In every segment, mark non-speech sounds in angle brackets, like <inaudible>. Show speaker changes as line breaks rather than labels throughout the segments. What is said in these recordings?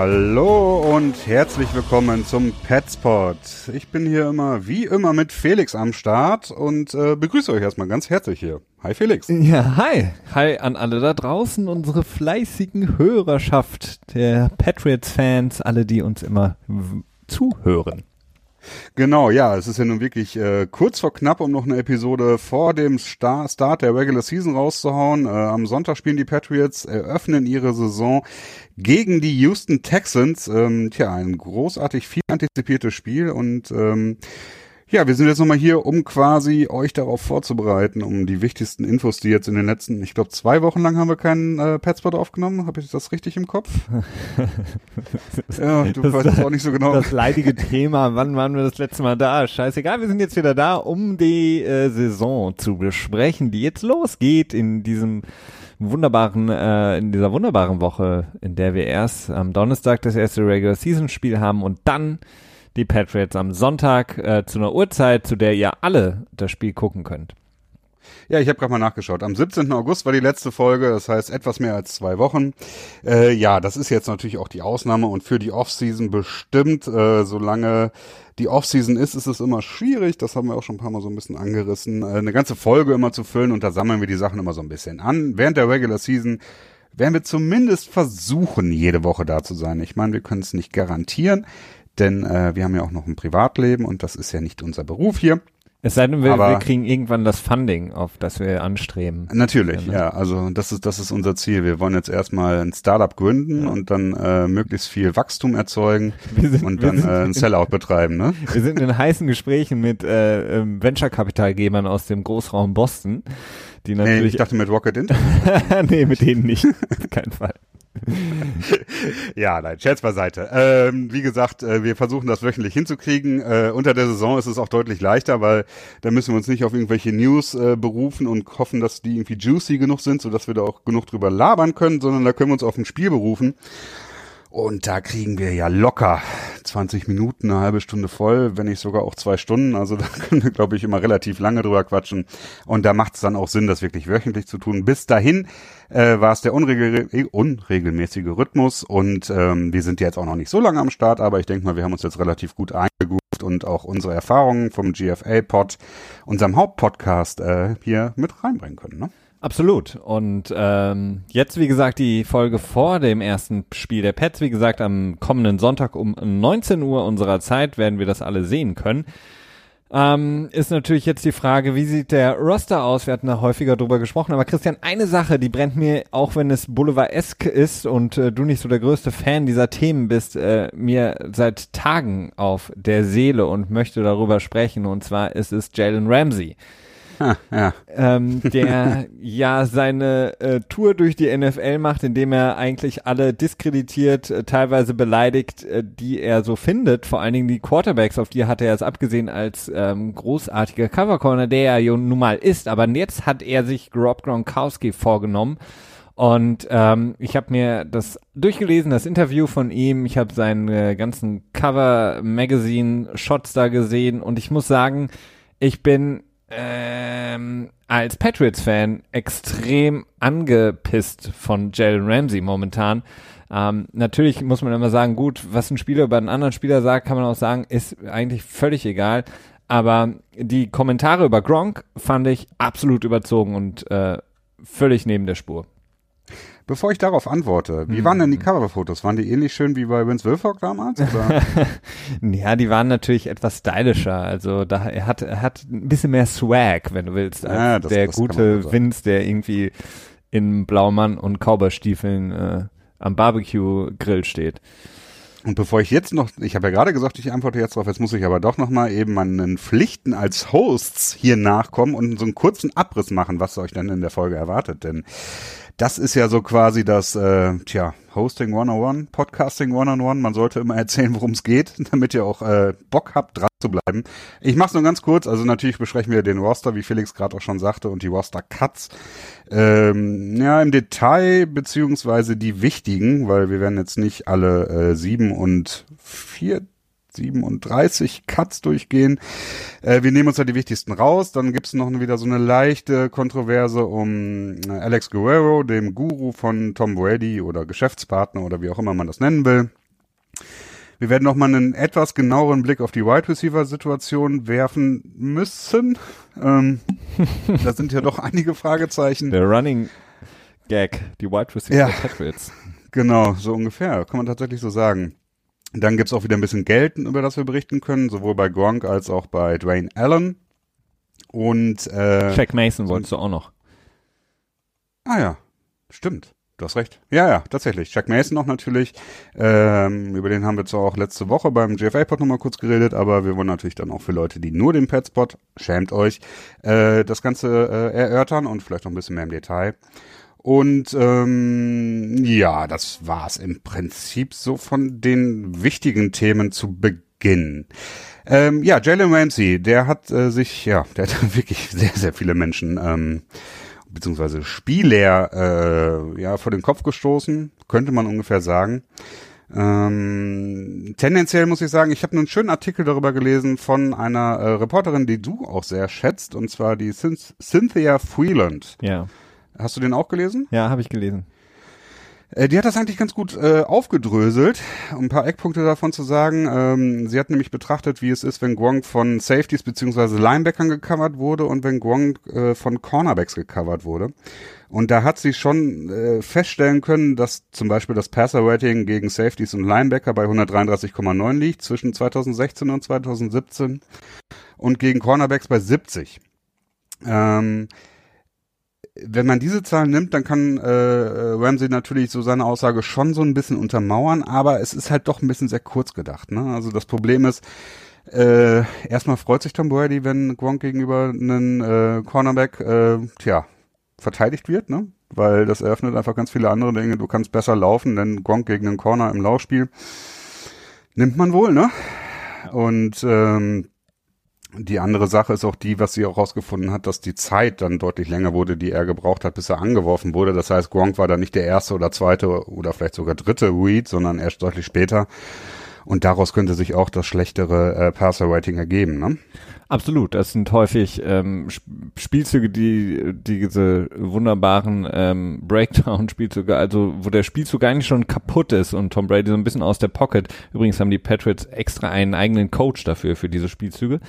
Hallo und herzlich willkommen zum Petspot. Ich bin hier immer, wie immer, mit Felix am Start und äh, begrüße euch erstmal ganz herzlich hier. Hi Felix.
Ja, hi. Hi an alle da draußen, unsere fleißigen Hörerschaft der Patriots-Fans, alle, die uns immer zuhören.
Genau, ja, es ist ja nun wirklich äh, kurz vor knapp, um noch eine Episode vor dem Star Start der Regular Season rauszuhauen. Äh, am Sonntag spielen die Patriots, eröffnen ihre Saison gegen die Houston Texans. Ähm, tja, ein großartig viel antizipiertes Spiel und ähm, ja, wir sind jetzt nochmal hier, um quasi euch darauf vorzubereiten, um die wichtigsten Infos, die jetzt in den letzten, ich glaube, zwei Wochen lang haben wir keinen äh, Petspot aufgenommen. Habe ich das richtig im Kopf? <laughs>
ja, du das, weißt es auch nicht so genau. Das leidige Thema, wann waren wir das letzte Mal da? Scheißegal, wir sind jetzt wieder da, um die äh, Saison zu besprechen, die jetzt losgeht in diesem wunderbaren, äh, in dieser wunderbaren Woche, in der wir erst am Donnerstag das erste Regular Season Spiel haben und dann die Patriots am Sonntag äh, zu einer Uhrzeit, zu der ihr alle das Spiel gucken könnt.
Ja, ich habe gerade mal nachgeschaut. Am 17. August war die letzte Folge, das heißt etwas mehr als zwei Wochen. Äh, ja, das ist jetzt natürlich auch die Ausnahme und für die Offseason bestimmt, äh, solange die Offseason ist, ist es immer schwierig. Das haben wir auch schon ein paar Mal so ein bisschen angerissen, äh, eine ganze Folge immer zu füllen und da sammeln wir die Sachen immer so ein bisschen an. Während der Regular Season werden wir zumindest versuchen, jede Woche da zu sein. Ich meine, wir können es nicht garantieren denn äh, wir haben ja auch noch ein Privatleben und das ist ja nicht unser Beruf hier.
Es sei denn, wir, Aber, wir kriegen irgendwann das Funding, auf das wir anstreben.
Natürlich, ja. ja. Also das ist das ist unser Ziel. Wir wollen jetzt erstmal ein Startup gründen ja. und dann äh, möglichst viel Wachstum erzeugen <laughs> sind, und dann äh, ein Sellout betreiben. Ne? <laughs>
Wir sind in heißen Gesprächen mit äh, ähm, Venture-Kapitalgebern aus dem Großraum Boston, die natürlich. Nee,
ich dachte mit Rocket Internet. <laughs>
nee, mit denen nicht. Kein Fall. <laughs>
ja, nein, Scherz beiseite. Ähm, wie gesagt, äh, wir versuchen das wöchentlich hinzukriegen. Äh, unter der Saison ist es auch deutlich leichter, weil da müssen wir uns nicht auf irgendwelche News äh, berufen und hoffen, dass die irgendwie juicy genug sind, sodass wir da auch genug drüber labern können, sondern da können wir uns auf ein Spiel berufen. Und da kriegen wir ja locker 20 Minuten, eine halbe Stunde voll, wenn nicht sogar auch zwei Stunden. Also <laughs> da können wir, glaube ich, immer relativ lange drüber quatschen. Und da macht es dann auch Sinn, das wirklich wöchentlich zu tun. Bis dahin äh, war es der unregel unregelmäßige Rhythmus. Und ähm, wir sind jetzt auch noch nicht so lange am Start, aber ich denke mal, wir haben uns jetzt relativ gut eingegroovt und auch unsere Erfahrungen vom GFA-Pod, unserem Hauptpodcast, äh, hier mit reinbringen können. Ne?
Absolut. Und ähm, jetzt, wie gesagt, die Folge vor dem ersten Spiel der Pets. Wie gesagt, am kommenden Sonntag um 19 Uhr unserer Zeit werden wir das alle sehen können. Ähm, ist natürlich jetzt die Frage, wie sieht der Roster aus? Wir hatten da häufiger drüber gesprochen. Aber Christian, eine Sache, die brennt mir, auch wenn es Boulevard-esk ist und äh, du nicht so der größte Fan dieser Themen bist, äh, mir seit Tagen auf der Seele und möchte darüber sprechen. Und zwar ist es Jalen Ramsey ja. <laughs> ähm, der ja seine äh, Tour durch die NFL macht, indem er eigentlich alle diskreditiert, äh, teilweise beleidigt, äh, die er so findet. Vor allen Dingen die Quarterbacks, auf die hat er es abgesehen als ähm, großartiger Covercorner, der er ja nun mal ist. Aber jetzt hat er sich Rob Gronkowski vorgenommen. Und ähm, ich habe mir das durchgelesen, das Interview von ihm. Ich habe seinen äh, ganzen Cover-Magazine-Shots da gesehen und ich muss sagen, ich bin ähm, als Patriots-Fan extrem angepisst von Jalen Ramsey momentan. Ähm, natürlich muss man immer sagen, gut, was ein Spieler über einen anderen Spieler sagt, kann man auch sagen, ist eigentlich völlig egal. Aber die Kommentare über Gronk fand ich absolut überzogen und äh, völlig neben der Spur.
Bevor ich darauf antworte, wie hm. waren denn die Coverfotos? Waren die ähnlich schön wie bei Vince Wilfork damals? <laughs>
ja, die waren natürlich etwas stylischer. Also da er hat er hat ein bisschen mehr Swag, wenn du willst, als ja, das, der das gute Vince, der irgendwie in Blaumann und Cowboystiefeln äh, am Barbecue-Grill steht.
Und bevor ich jetzt noch, ich habe ja gerade gesagt, ich antworte jetzt drauf, jetzt muss ich aber doch noch mal eben meinen Pflichten als Hosts hier nachkommen und so einen kurzen Abriss machen, was euch dann in der Folge erwartet. Denn das ist ja so quasi das, äh, tja, Hosting 101, Podcasting 101. Man sollte immer erzählen, worum es geht, <laughs> damit ihr auch äh, Bock habt, dran zu bleiben. Ich mach's nur ganz kurz. Also natürlich besprechen wir den Roster, wie Felix gerade auch schon sagte, und die Roster-Cuts. Ähm, ja, im Detail, beziehungsweise die wichtigen, weil wir werden jetzt nicht alle äh, sieben und vier 37 Cuts durchgehen. Äh, wir nehmen uns da die wichtigsten raus. Dann gibt's noch wieder so eine leichte Kontroverse um äh, Alex Guerrero, dem Guru von Tom Brady oder Geschäftspartner oder wie auch immer man das nennen will. Wir werden nochmal einen etwas genaueren Blick auf die Wide Receiver Situation werfen müssen. Ähm, <laughs> da sind ja doch einige Fragezeichen.
Der Running Gag, die Wide Receiver
Ja.
Patriots.
Genau, so ungefähr, kann man tatsächlich so sagen. Dann gibt's auch wieder ein bisschen Geld, über das wir berichten können, sowohl bei Gronk als auch bei Dwayne Allen. Und äh,
Jack Mason wolltest du auch noch.
Ah ja, stimmt. Du hast recht. Ja, ja, tatsächlich. Jack Mason noch natürlich. Ähm, über den haben wir zwar auch letzte Woche beim GFA-Pod nochmal kurz geredet, aber wir wollen natürlich dann auch für Leute, die nur den Petspot, schämt euch, äh, das Ganze äh, erörtern und vielleicht noch ein bisschen mehr im Detail. Und ähm, ja, das war's im Prinzip so von den wichtigen Themen zu Beginn. Ähm, ja, Jalen Ramsey, der hat äh, sich, ja, <laughs> der hat wirklich sehr, sehr viele Menschen ähm, beziehungsweise Spieler äh, ja vor den Kopf gestoßen, könnte man ungefähr sagen. Ähm, tendenziell muss ich sagen, ich habe einen schönen Artikel darüber gelesen von einer äh, Reporterin, die du auch sehr schätzt, und zwar die Cyn- Cynthia Freeland.
Ja.
Hast du den auch gelesen?
Ja, habe ich gelesen.
Äh, die hat das eigentlich ganz gut äh, aufgedröselt, um ein paar Eckpunkte davon zu sagen. Ähm, sie hat nämlich betrachtet, wie es ist, wenn Gronk von Safeties beziehungsweise Linebackern gecovert wurde und wenn Gronk äh, von Cornerbacks gecovert wurde. Und da hat sie schon äh, feststellen können, dass zum Beispiel das Passer-Rating gegen Safeties und Linebacker bei 133,9 liegt zwischen 2016 und 2017 und gegen Cornerbacks bei 70. Ähm, wenn man diese Zahlen nimmt, dann kann äh, Ramsey natürlich so seine Aussage schon so ein bisschen untermauern, aber es ist halt doch ein bisschen sehr kurz gedacht. Ne? Also das Problem ist, äh, erstmal freut sich Tom Brady, wenn Gronk gegenüber einen äh, Cornerback, äh, tja, verteidigt wird, ne? Weil das eröffnet einfach ganz viele andere Dinge. Du kannst besser laufen, denn Gronk gegen einen Corner im Laufspiel nimmt man wohl, ne? Und ähm, die andere Sache ist auch die, was sie auch rausgefunden hat, dass die Zeit dann deutlich länger wurde, die er gebraucht hat, bis er angeworfen wurde. Das heißt, Gronk war dann nicht der erste oder zweite oder vielleicht sogar dritte Read, sondern erst deutlich später. Und daraus könnte sich auch das schlechtere äh, Passer-Rating ergeben. Ne?
Absolut, das sind häufig ähm, Sp- Spielzüge, die diese wunderbaren ähm, Breakdown-Spielzüge, also wo der Spielzug eigentlich schon kaputt ist und Tom Brady so ein bisschen aus der Pocket. Übrigens haben die Patriots extra einen eigenen Coach dafür für diese Spielzüge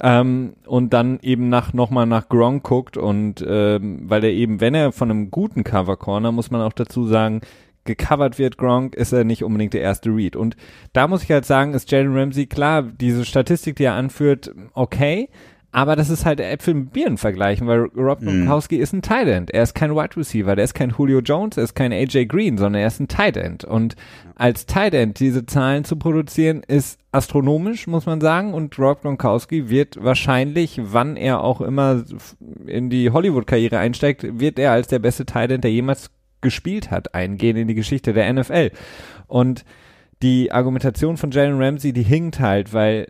ähm, und dann eben nach nochmal nach Gronk guckt und ähm, weil er eben, wenn er von einem guten Cover Corner, muss man auch dazu sagen, gecovert wird, Gronk, ist er nicht unbedingt der erste Read. Und da muss ich halt sagen, ist Jalen Ramsey, klar, diese Statistik, die er anführt, okay, aber das ist halt Äpfel mit Birnen vergleichen, weil Rob
Mhm.
Gronkowski ist ein Tight End. Er ist kein Wide Receiver, der ist kein Julio Jones, er ist kein AJ Green, sondern er ist ein Tight End. Und als Tight End diese Zahlen zu produzieren, ist astronomisch, muss man sagen. Und Rob Gronkowski wird wahrscheinlich, wann er auch immer in die Hollywood-Karriere einsteigt, wird er als der beste Tight End, der jemals gespielt hat, eingehen in die Geschichte der NFL. Und die Argumentation von Jalen Ramsey, die hinkt halt, weil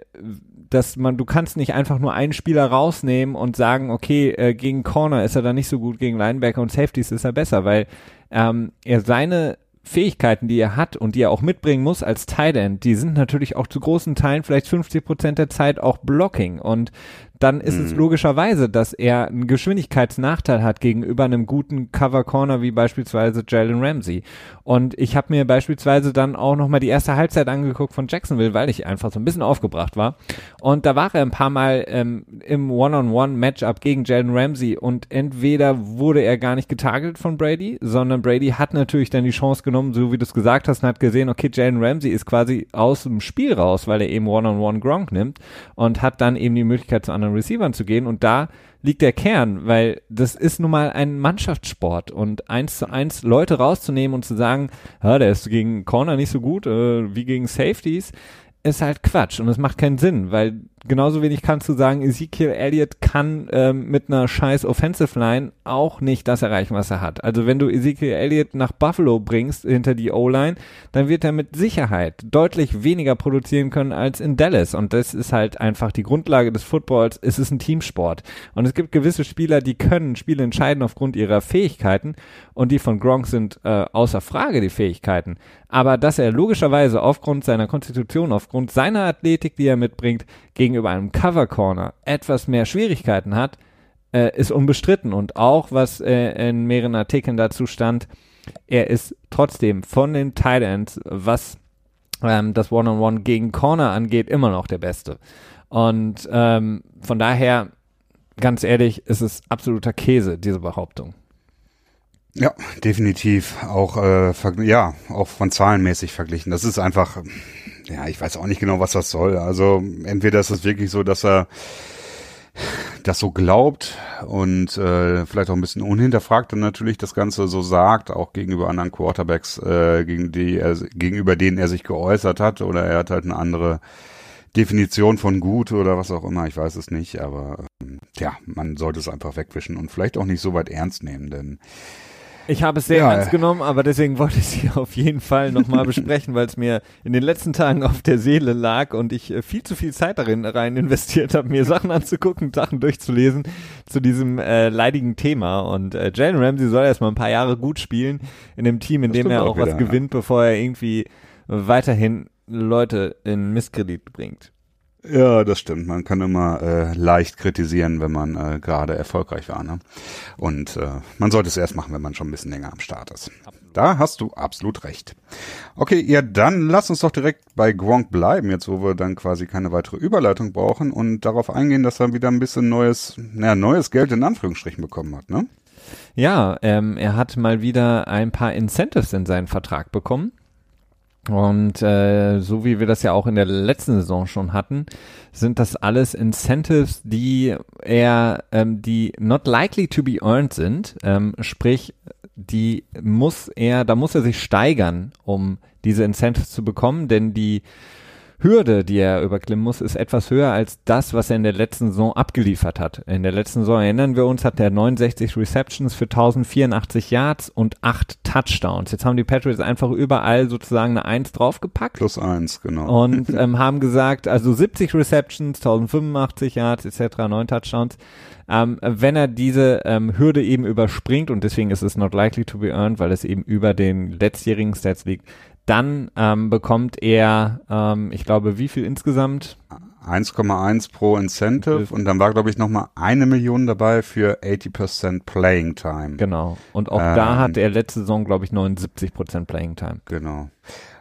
dass man, du kannst nicht einfach nur einen Spieler rausnehmen und sagen, okay, äh, gegen Corner ist er da nicht so gut, gegen Linebacker und Safeties ist er besser, weil ähm, er seine Fähigkeiten, die er hat und die er auch mitbringen muss als Tight End, die sind natürlich auch zu großen Teilen, vielleicht 50 Prozent der Zeit auch Blocking und dann ist es
Mhm.
logischerweise, dass er einen Geschwindigkeitsnachteil hat gegenüber einem guten Cover Corner wie beispielsweise Jalen Ramsey. Und ich habe mir beispielsweise dann auch nochmal die erste Halbzeit angeguckt von Jacksonville, weil ich einfach so ein bisschen aufgebracht war. Und da war er ein paar Mal ähm, im One-on-One-Matchup gegen Jalen Ramsey und entweder wurde er gar nicht getargetet von Brady, sondern Brady hat natürlich dann die Chance genommen, so wie du es gesagt hast, und hat gesehen, okay, Jalen Ramsey ist quasi aus dem Spiel raus, weil er eben One-on-One Gronk nimmt und hat dann eben die Möglichkeit zu anderen Receivern zu gehen. Und da liegt der Kern, weil das ist nun mal ein Mannschaftssport. Und eins zu eins Leute rauszunehmen und zu sagen, ja, der ist gegen Corner nicht so gut äh, wie gegen Safeties, ist halt Quatsch. Und es macht keinen Sinn, weil genauso wenig kannst du sagen, Ezekiel Elliott kann ähm, mit einer scheiß Offensive Line auch nicht das erreichen, was er hat. Also wenn du Ezekiel Elliott nach Buffalo bringst hinter die O-Line, dann wird er mit Sicherheit deutlich weniger produzieren können als in Dallas und das ist halt einfach die Grundlage des Footballs. Es ist ein Teamsport und es gibt gewisse Spieler, die können Spiele entscheiden aufgrund ihrer Fähigkeiten und die von Gronk sind äh, außer Frage die Fähigkeiten. Aber dass er logischerweise aufgrund seiner Konstitution, aufgrund seiner Athletik, die er mitbringt, gegenüber einem Cover Corner etwas mehr Schwierigkeiten hat, äh, ist unbestritten. Und auch, was äh, in mehreren Artikeln dazu stand, er ist trotzdem von den Tight Ends, was ähm, das One-on-One gegen Corner angeht, immer noch der Beste. Und ähm, von daher, ganz ehrlich, ist es absoluter Käse, diese Behauptung.
Ja, definitiv. Auch äh, ja, auch von zahlenmäßig verglichen. Das ist einfach, ja, ich weiß auch nicht genau, was das soll. Also entweder ist es wirklich so, dass er das so glaubt und äh, vielleicht auch ein bisschen unhinterfragt dann natürlich das Ganze so sagt, auch gegenüber anderen Quarterbacks, äh, gegen die er, gegenüber denen er sich geäußert hat, oder er hat halt eine andere Definition von gut oder was auch immer, ich weiß es nicht, aber ähm, ja, man sollte es einfach wegwischen und vielleicht auch nicht so weit ernst nehmen, denn
ich habe es sehr ja, ernst genommen, aber deswegen wollte ich sie auf jeden Fall nochmal besprechen, weil es mir in den letzten Tagen auf der Seele lag und ich äh, viel zu viel Zeit darin rein investiert habe, mir Sachen anzugucken, Sachen durchzulesen zu diesem äh, leidigen Thema. Und äh, Jalen Ramsey soll erstmal ein paar Jahre gut spielen in dem Team, in dem er auch, auch wieder, was gewinnt, ja. bevor er irgendwie weiterhin Leute in Misskredit bringt.
Ja, das stimmt. Man kann immer äh, leicht kritisieren, wenn man äh, gerade erfolgreich war. Ne? Und äh, man sollte es erst machen, wenn man schon ein bisschen länger am Start ist. Absolut. Da hast du absolut recht. Okay, ja, dann lass uns doch direkt bei Gronk bleiben, jetzt wo wir dann quasi keine weitere Überleitung brauchen und darauf eingehen, dass er wieder ein bisschen neues, naja, neues Geld in Anführungsstrichen bekommen hat, ne?
Ja, ähm, er hat mal wieder ein paar Incentives in seinen Vertrag bekommen. Und äh, so wie wir das ja auch in der letzten Saison schon hatten, sind das alles Incentives, die er, ähm, die not likely to be earned sind. Ähm, sprich, die muss er, da muss er sich steigern, um diese Incentives zu bekommen, denn die Hürde, die er überklimmen muss, ist etwas höher als das, was er in der letzten Saison abgeliefert hat. In der letzten Saison, erinnern wir uns, hat er 69 Receptions für 1084 Yards und 8 Touchdowns. Jetzt haben die Patriots einfach überall sozusagen eine 1 draufgepackt.
Plus 1, genau.
Und <laughs> ähm, haben gesagt, also 70 Receptions, 1085 Yards etc., 9 Touchdowns. Ähm, wenn er diese ähm, Hürde eben überspringt und deswegen ist es not likely to be earned, weil es eben über den letztjährigen Stats liegt, dann ähm, bekommt er, ähm, ich glaube, wie viel insgesamt?
1,1 pro Incentive und dann war, glaube ich, nochmal eine Million dabei für 80% Playing Time.
Genau. Und auch ähm, da hat er letzte Saison, glaube ich, 79% Playing Time.
Genau.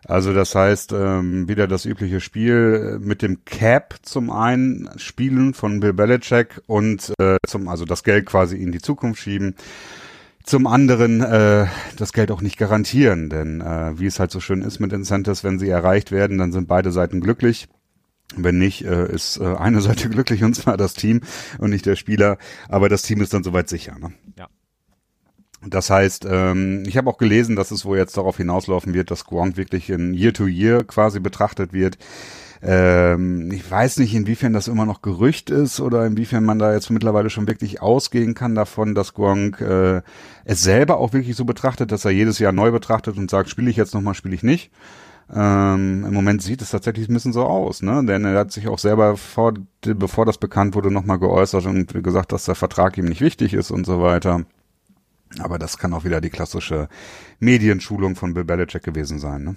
Also das heißt, ähm, wieder das übliche Spiel mit dem Cap zum einen spielen von Bill Belichick und äh, zum, also das Geld quasi in die Zukunft schieben zum anderen äh, das Geld auch nicht garantieren, denn äh, wie es halt so schön ist mit Incentives, wenn sie erreicht werden, dann sind beide Seiten glücklich. Wenn nicht, äh, ist äh, eine <laughs> Seite glücklich und zwar das Team und nicht der Spieler, aber das Team ist dann soweit sicher. Ne? Ja. Das heißt, ähm, ich habe auch gelesen, dass es wohl jetzt darauf hinauslaufen wird, dass Gronk wirklich in Year-to-Year -Year quasi betrachtet wird. Ähm, ich weiß nicht, inwiefern das immer noch Gerücht ist oder inwiefern man da jetzt mittlerweile schon wirklich ausgehen kann davon, dass Gronk äh, es selber auch wirklich so betrachtet, dass er jedes Jahr neu betrachtet und sagt, spiele ich jetzt nochmal, spiele ich nicht. Ähm, Im Moment sieht es tatsächlich ein bisschen so aus, ne? Denn er hat sich auch selber vor, bevor das bekannt wurde, nochmal geäußert und gesagt, dass der Vertrag ihm nicht wichtig ist und so weiter. Aber das kann auch wieder die klassische Medienschulung von Bill Belichick gewesen sein, ne?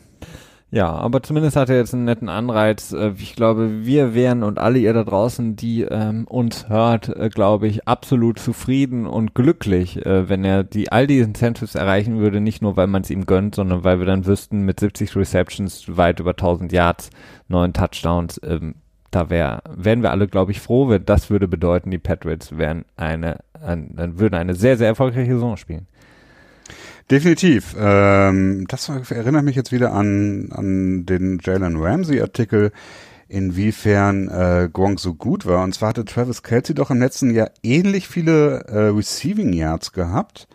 Ja, aber zumindest hat er jetzt einen netten Anreiz. Äh, ich glaube, wir wären und alle ihr da draußen, die ähm, uns hört, äh, glaube ich, absolut zufrieden und glücklich, äh, wenn er die all die Incentives erreichen würde, nicht nur, weil man es ihm gönnt, sondern weil wir dann wüssten, mit 70 Receptions, weit über 1000 Yards, neun Touchdowns, ähm, da wär, wären wir alle, glaube ich, froh, wenn das würde bedeuten, die Patriots wären eine, ein, würden eine sehr, sehr erfolgreiche Saison spielen.
Definitiv. Ähm, das erinnert mich jetzt wieder an, an den Jalen Ramsey-Artikel, inwiefern äh, Gronk so gut war. Und zwar hatte Travis Kelsey doch im letzten Jahr ähnlich viele äh, Receiving Yards gehabt,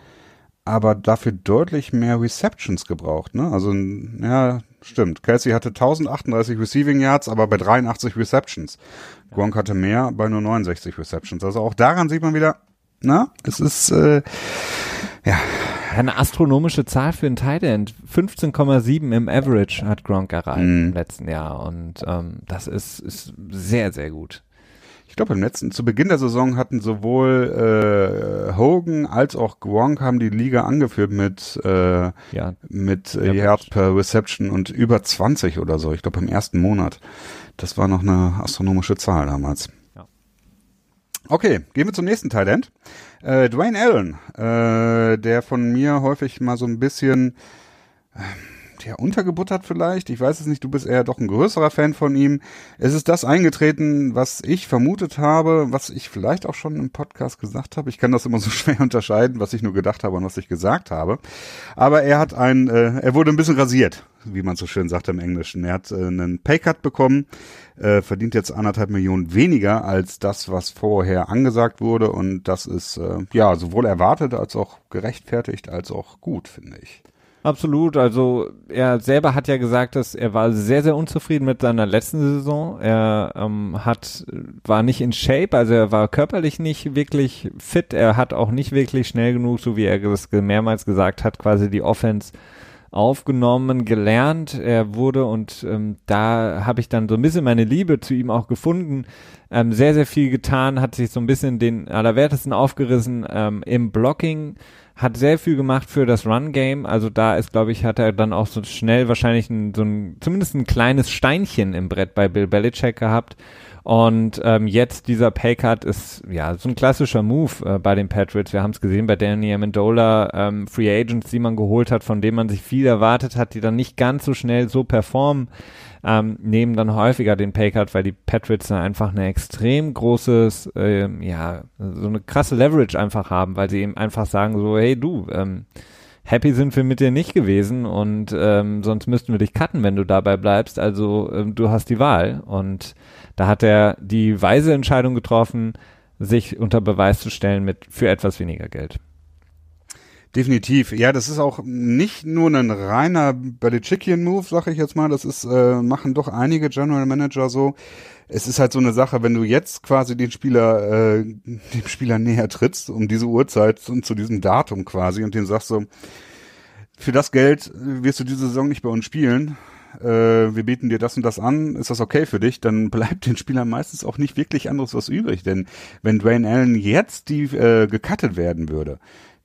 aber dafür deutlich mehr Receptions gebraucht. Ne? Also, ja, stimmt. Kelsey hatte 1038 Receiving Yards, aber bei 83 Receptions. Gronk hatte mehr bei nur 69 Receptions. Also auch daran sieht man wieder, na, es ist, äh, ja,
eine astronomische Zahl für ein Tight End. 15,7 im Average hat Gronk erreicht mm. im letzten Jahr. Und ähm, das ist, ist sehr, sehr gut.
Ich glaube, im letzten, zu Beginn der Saison hatten sowohl äh, Hogan als auch Gronk haben die Liga angeführt mit, äh, ja. mit äh, Yard per Reception und über 20 oder so. Ich glaube, im ersten Monat. Das war noch eine astronomische Zahl damals. Ja. Okay, gehen wir zum nächsten Talent. Äh, Dwayne Allen, äh, der von mir häufig mal so ein bisschen, ja, untergebuttert vielleicht. Ich weiß es nicht, du bist eher doch ein größerer Fan von ihm. Es ist das eingetreten, was ich vermutet habe, was ich vielleicht auch schon im Podcast gesagt habe. Ich kann das immer so <laughs> schwer unterscheiden, was ich nur gedacht habe und was ich gesagt habe. Aber er hat ein, äh, er wurde ein bisschen rasiert, wie man so schön sagt im Englischen. Er hat äh, einen Paycut bekommen, äh, verdient jetzt anderthalb Millionen weniger als das, was vorher angesagt wurde. Und das ist äh, ja sowohl erwartet als auch gerechtfertigt als auch gut, finde ich.
Absolut. Also er selber hat ja gesagt, dass er war sehr, sehr unzufrieden mit seiner letzten Saison. Er ähm, hat war nicht in Shape, also er war körperlich nicht wirklich fit. Er hat auch nicht wirklich schnell genug, so wie er das mehrmals gesagt hat, quasi die Offense aufgenommen, gelernt. Er wurde und ähm, da habe ich dann so ein bisschen meine Liebe zu ihm auch gefunden. Ähm, sehr, sehr viel getan, hat sich so ein bisschen den Allerwertesten aufgerissen ähm, im Blocking hat sehr viel gemacht für das Run-Game. Also da ist, glaube ich, hat er dann auch so schnell wahrscheinlich ein, so ein, zumindest ein kleines Steinchen im Brett bei Bill Belichick gehabt. Und ähm, jetzt dieser Paycut ist ja so ein klassischer Move äh, bei den Patriots. Wir haben es gesehen bei Danny Amendola, ähm, Free Agents, die man geholt hat, von denen man sich viel erwartet hat, die dann nicht ganz so schnell so performen ähm, nehmen dann häufiger den Paycard, weil die Patriots dann einfach eine extrem großes, ähm, ja, so eine krasse Leverage einfach haben, weil sie eben einfach sagen so, hey du, ähm, happy sind wir mit dir nicht gewesen und ähm, sonst müssten wir dich cutten, wenn du dabei bleibst. Also ähm, du hast die Wahl. Und da hat er die weise Entscheidung getroffen, sich unter Beweis zu stellen mit für etwas weniger Geld.
Definitiv. Ja, das ist auch nicht nur ein reiner Belichickian-Move, sag ich jetzt mal. Das ist, äh, machen doch einige General Manager so. Es ist halt so eine Sache, wenn du jetzt quasi den Spieler, äh, dem Spieler näher trittst, um diese Uhrzeit und zu diesem Datum quasi und den sagst so, für das Geld wirst du diese Saison nicht bei uns spielen. Äh, wir bieten dir das und das an, ist das okay für dich? Dann <laughs> bleibt den Spielern meistens auch nicht wirklich anderes was übrig. Denn wenn Dwayne Allen jetzt die äh, gecuttet werden würde,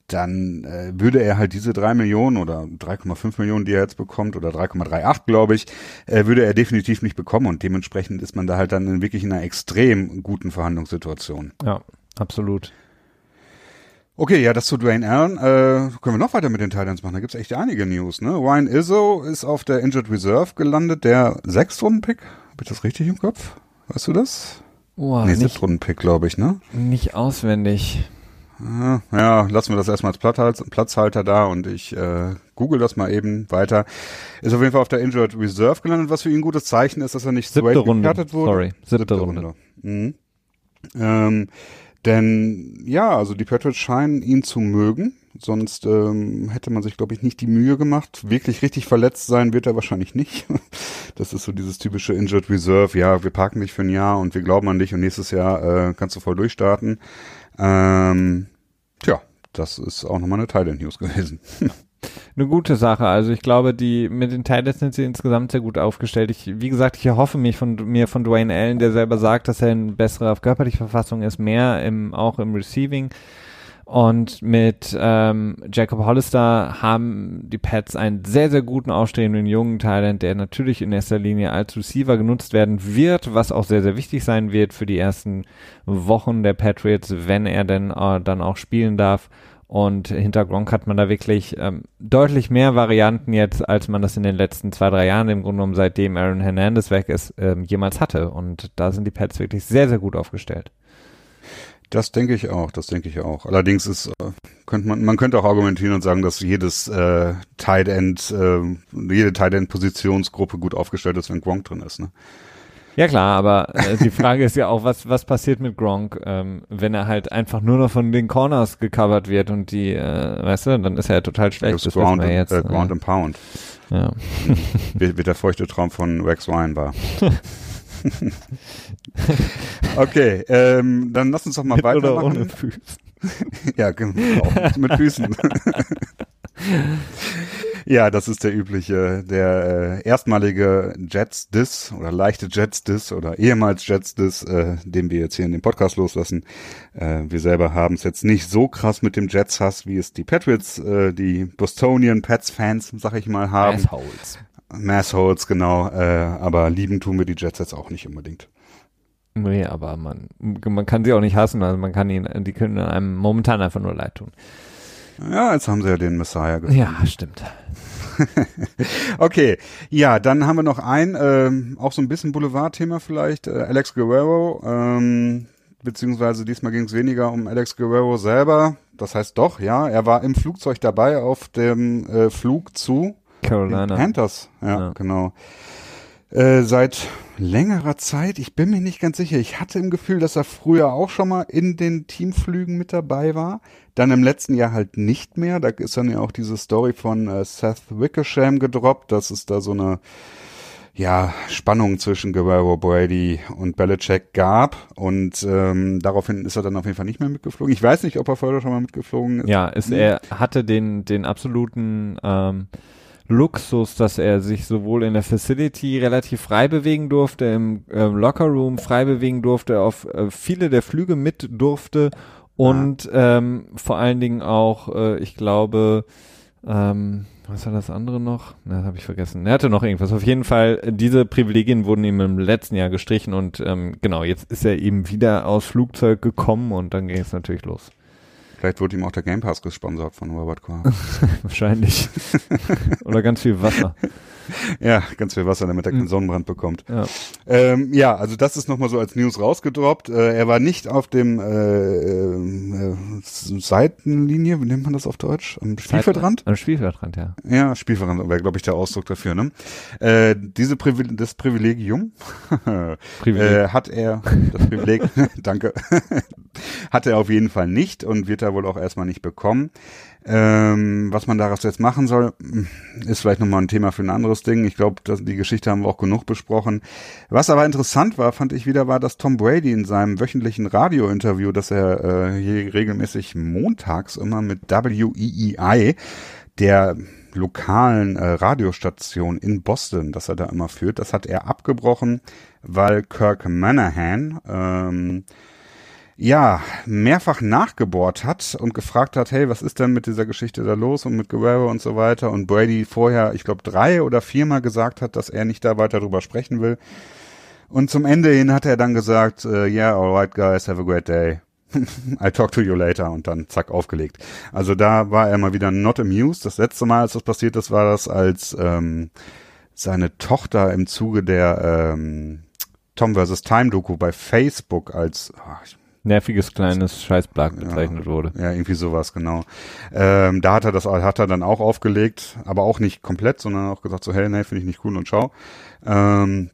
dann äh, würde er halt diese drei Millionen oder 3,5 Millionen, die er jetzt bekommt, oder 3,38, glaube ich, äh, würde er definitiv nicht bekommen. Und dementsprechend ist man da halt dann wirklich in einer extrem guten Verhandlungssituation.
Ja, absolut.
Okay, ja, das zu Dwayne Allen. Äh, können wir noch weiter mit den Titans machen? Da gibt's echt einige News, ne? Ryan Izzo ist auf der Injured Reserve gelandet, der Sechstrunden-Pick. Hab ich das richtig im Kopf? Weißt du das?
Oh,
nee, Siebtrunden-Pick, glaube ich, ne?
Nicht auswendig.
Ja, lassen wir das erstmal als Platzhalter da und ich äh, google das mal eben weiter. Ist auf jeden Fall auf der Injured Reserve gelandet, was für ihn ein gutes Zeichen ist, dass er nicht
Siebte Runde. wurde.
Sorry, siebte, siebte Runde. Runde. Mhm. Ähm, denn ja, also die Patriots scheinen ihn zu mögen. Sonst ähm, hätte man sich, glaube ich, nicht die Mühe gemacht. Wirklich richtig verletzt sein wird er wahrscheinlich nicht. <laughs> Das ist so dieses typische Injured Reserve. Ja, wir parken dich für ein Jahr und wir glauben an dich und nächstes Jahr äh, kannst du voll durchstarten. Ähm, tja, das ist auch nochmal eine Teil der News gewesen. <laughs>
eine gute Sache. Also ich glaube, die mit den Titans sind sie insgesamt sehr gut aufgestellt. Ich, wie gesagt, ich erhoffe mich von mir von Dwayne Allen, der selber sagt, dass er in besserer körperlicher Verfassung ist, mehr im auch im Receiving. Und mit ähm, Jacob Hollister haben die Pets einen sehr, sehr guten aufstehenden jungen Talent, der natürlich in erster Linie als Receiver genutzt werden wird, was auch sehr, sehr wichtig sein wird für die ersten Wochen der Patriots, wenn er denn äh, dann auch spielen darf. Und hinter Gronk hat man da wirklich ähm, deutlich mehr Varianten jetzt, als man das in den letzten zwei, drei Jahren im Grunde genommen, seitdem Aaron Hernandez weg ist, ähm, jemals hatte. Und da sind die Pets wirklich sehr, sehr gut aufgestellt.
Das denke ich auch, das denke ich auch. Allerdings ist, äh, könnte man, man könnte auch argumentieren und sagen, dass jedes äh, Tight End, äh, jede Tight End Positionsgruppe gut aufgestellt ist, wenn Gronk drin ist. Ne?
Ja klar, aber äh, die Frage ist ja auch, was was passiert mit Gronk, ähm, wenn er halt einfach nur noch von den Corners gecovert wird und die, äh, weißt du, dann ist er ja total schlecht.
Das, das Ground, wir jetzt, äh, Ground and Pound.
Ja.
wird, wird der feuchte Traum von Rex Ryan war. <laughs> <laughs> okay, ähm, dann lass uns doch mal
mit
weitermachen.
Oder ohne Füßen. <laughs>
ja, genau, mit Füßen. <laughs> ja, das ist der übliche, der äh, erstmalige Jets-Diss oder leichte Jets-Diss oder ehemals Jets-Diss, äh, den wir jetzt hier in dem Podcast loslassen. Äh, wir selber haben es jetzt nicht so krass mit dem Jets-Hass, wie es die Patriots, äh, die Bostonian Pets-Fans, sag ich mal, haben.
Assholes.
Massholes, genau. Äh, aber lieben tun wir die Jets jetzt auch nicht unbedingt.
Nee, aber man, man kann sie auch nicht hassen. Also man kann ihnen, die können einem momentan einfach nur leid tun.
Ja, jetzt haben sie ja den Messiah gefunden.
Ja, stimmt. <laughs>
okay, ja, dann haben wir noch ein, ähm, auch so ein bisschen Boulevardthema vielleicht, äh, Alex Guerrero, ähm, beziehungsweise diesmal ging es weniger um Alex Guerrero selber. Das heißt doch, ja, er war im Flugzeug dabei auf dem äh, Flug zu
Carolina.
Panthers, ja,
Ja.
genau. Äh, seit längerer Zeit, ich bin mir nicht ganz sicher, ich hatte im Gefühl, dass er früher auch schon mal in den Teamflügen mit dabei war. Dann im letzten Jahr halt nicht mehr. Da ist dann ja auch diese Story von äh, Seth Wickersham gedroppt, dass es da so eine ja, Spannung zwischen Guerrero, Brady und Belichick gab. Und ähm, daraufhin ist er dann auf jeden Fall nicht mehr mitgeflogen. Ich weiß nicht, ob er vorher schon mal mitgeflogen ist.
Ja, ist, er hatte den, den absoluten ähm, Luxus, dass er sich sowohl in der Facility relativ frei bewegen durfte, im ähm, Lockerroom frei bewegen durfte, auf äh, viele der Flüge mit durfte und ähm, vor allen Dingen auch, äh, ich glaube, ähm, was war das andere noch? Na, das habe ich vergessen. Er hatte noch irgendwas. Auf jeden Fall, äh, diese Privilegien wurden ihm im letzten Jahr gestrichen und ähm, genau, jetzt ist er eben wieder aus Flugzeug gekommen und dann ging es natürlich los.
Vielleicht wurde ihm auch der Game Pass gesponsert von Robert Kraft. <laughs>
Wahrscheinlich. <laughs> Oder ganz viel Wasser.
Ja, ganz viel Wasser, damit er keinen
Mhm.
Sonnenbrand bekommt.
Ja.
Ähm, ja, also das ist nochmal so als News rausgedroppt. Äh, er war nicht auf dem äh, äh, Seitenlinie, wie nennt man das auf Deutsch? Am Spielfeldrand?
Am Spielfeldrand, ja.
Ja, Spielfeldrand wäre, glaube ich, der Ausdruck dafür. Ne? Äh, diese Privil das Privilegium <laughs>
Privileg.
äh, hat er, das Privileg, <laughs> danke, <laughs> hat er auf jeden Fall nicht und wird er wohl auch erstmal nicht bekommen. Ähm, was man daraus jetzt machen soll, ist vielleicht nochmal ein Thema für ein anderes Ding. Ich glaube, die Geschichte haben wir auch genug besprochen. Was aber interessant war, fand ich wieder, war, dass Tom Brady in seinem wöchentlichen Radiointerview, das er äh, hier regelmäßig montags immer mit WEEI, der lokalen äh, Radiostation in Boston, das er da immer führt, das hat er abgebrochen, weil Kirk Manahan ähm, ja, mehrfach nachgebohrt hat und gefragt hat, hey, was ist denn mit dieser Geschichte da los und mit Guerrero und so weiter und Brady vorher, ich glaube, drei oder viermal gesagt hat, dass er nicht da weiter drüber sprechen will. Und zum Ende hin hat er dann gesagt, äh, yeah, alright guys, have a great day. <laughs> I'll talk to you later und dann zack aufgelegt. Also da war er mal wieder not amused. Das letzte Mal, als das passiert ist, war das, als ähm, seine Tochter im Zuge der ähm, Tom vs. Time Doku bei Facebook als ah, ich
Nerviges kleines Scheißblatt bezeichnet wurde.
ja, irgendwie sowas, genau. Ähm, da hat er das, hat er dann auch aufgelegt, aber auch nicht komplett, sondern auch gesagt so, hey, nee, finde ich nicht cool und schau. Ähm,